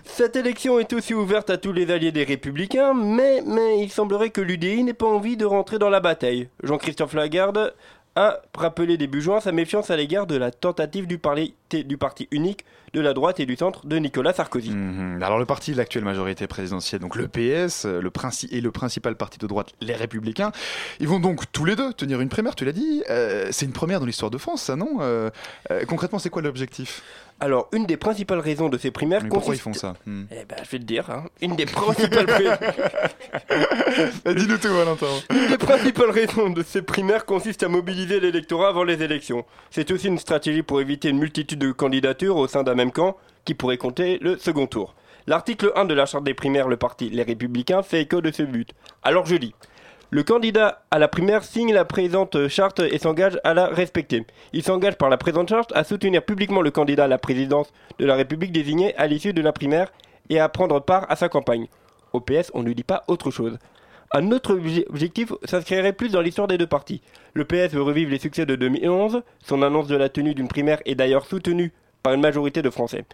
Cette élection est aussi ouverte à tous les alliés des Républicains, mais, mais il semblerait que l'UDI n'ait pas envie de rentrer dans la bataille. Jean-Christophe Lagarde a rappelé début juin sa méfiance à l'égard de la tentative du, parli- du parti unique de la droite et du centre de Nicolas Sarkozy. Mhm. Alors le parti de l'actuelle majorité présidentielle, donc le PS, le et le principal parti de droite, les Républicains, ils vont donc tous les deux tenir une primaire, tu l'as dit. Euh, c'est une première dans l'histoire de France, ça non? Euh, euh, Concrètement, c'est quoi l'objectif? Alors, une des principales raisons de ces primaires Mais pourquoi ils consiste- font ça Hmm. Eh ben, je vais te dire. hein. Une des principales Dis-nous tout, Valentin. Une des principales raisons de ces primaires consiste à mobiliser l'électorat avant les élections. C'est aussi une stratégie pour éviter une multitude de candidatures au sein d'un même camp qui pourrait compter le second tour. L'article 1 de la charte des primaires, le parti Les Républicains, fait écho de ce but. Alors je lis. Le candidat à la primaire signe la présente charte et s'engage à la respecter. Il s'engage par la présente charte à soutenir publiquement le candidat à la présidence de la République désigné à l'issue de la primaire et à prendre part à sa campagne. Au PS, on ne dit pas autre chose. Un autre obje- objectif s'inscrirait plus dans l'histoire des deux partis. Le PS veut revivre les succès de 2011. Son annonce de la tenue d'une primaire est d'ailleurs soutenue par une majorité de Français.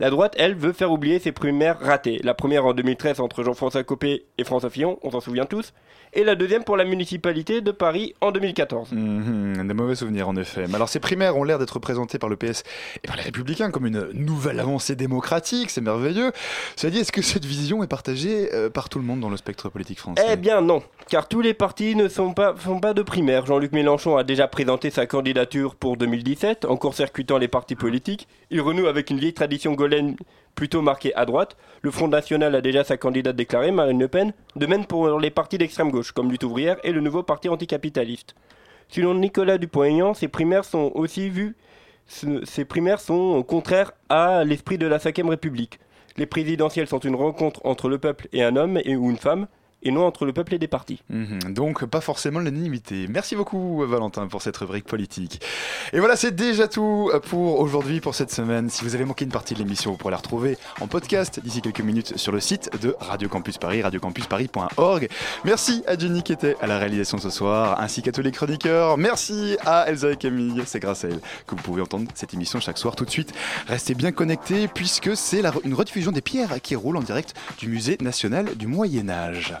La droite, elle, veut faire oublier ses primaires ratées. La première en 2013 entre Jean-François Copé et François Fillon, on s'en souvient tous. Et la deuxième pour la municipalité de Paris en 2014. Mhm, des mauvais souvenirs en effet. Mais alors ces primaires ont l'air d'être présentées par le PS et par les Républicains comme une nouvelle avancée démocratique, c'est merveilleux. Cela dit, est-ce que cette vision est partagée euh, par tout le monde dans le spectre politique français? Eh bien non, car tous les partis ne sont pas, font pas de primaire. Jean-Luc Mélenchon a déjà présenté sa candidature pour 2017 en court-circuitant les partis politiques. Il renoue avec une vieille tradition plutôt marquée à droite. Le Front National a déjà sa candidate déclarée, Marine Le Pen, de même pour les partis d'extrême gauche comme Lutte ouvrière et le nouveau parti anticapitaliste. Selon Nicolas Dupont-Aignan, ces primaires sont aussi vues ce- ces primaires sont contraires à l'esprit de la Ve République. Les présidentielles sont une rencontre entre le peuple et un homme ou une femme. Et non entre le peuple et des partis. Mhm, donc pas forcément l'unanimité. Merci beaucoup Valentin pour cette rubrique politique. Et voilà, c'est déjà tout pour aujourd'hui, pour cette semaine. Si vous avez manqué une partie de l'émission, vous pourrez la retrouver en podcast d'ici quelques minutes sur le site de Radio Campus Paris, radiocampusparis.org. Merci à Jenny qui était à la réalisation ce soir, ainsi qu'à tous les chroniqueurs. Merci à Elsa et Camille, c'est grâce à elles que vous pouvez entendre cette émission chaque soir tout de suite. Restez bien connectés puisque c'est une rediffusion des pierres qui roulent en direct du Musée national du Moyen Âge.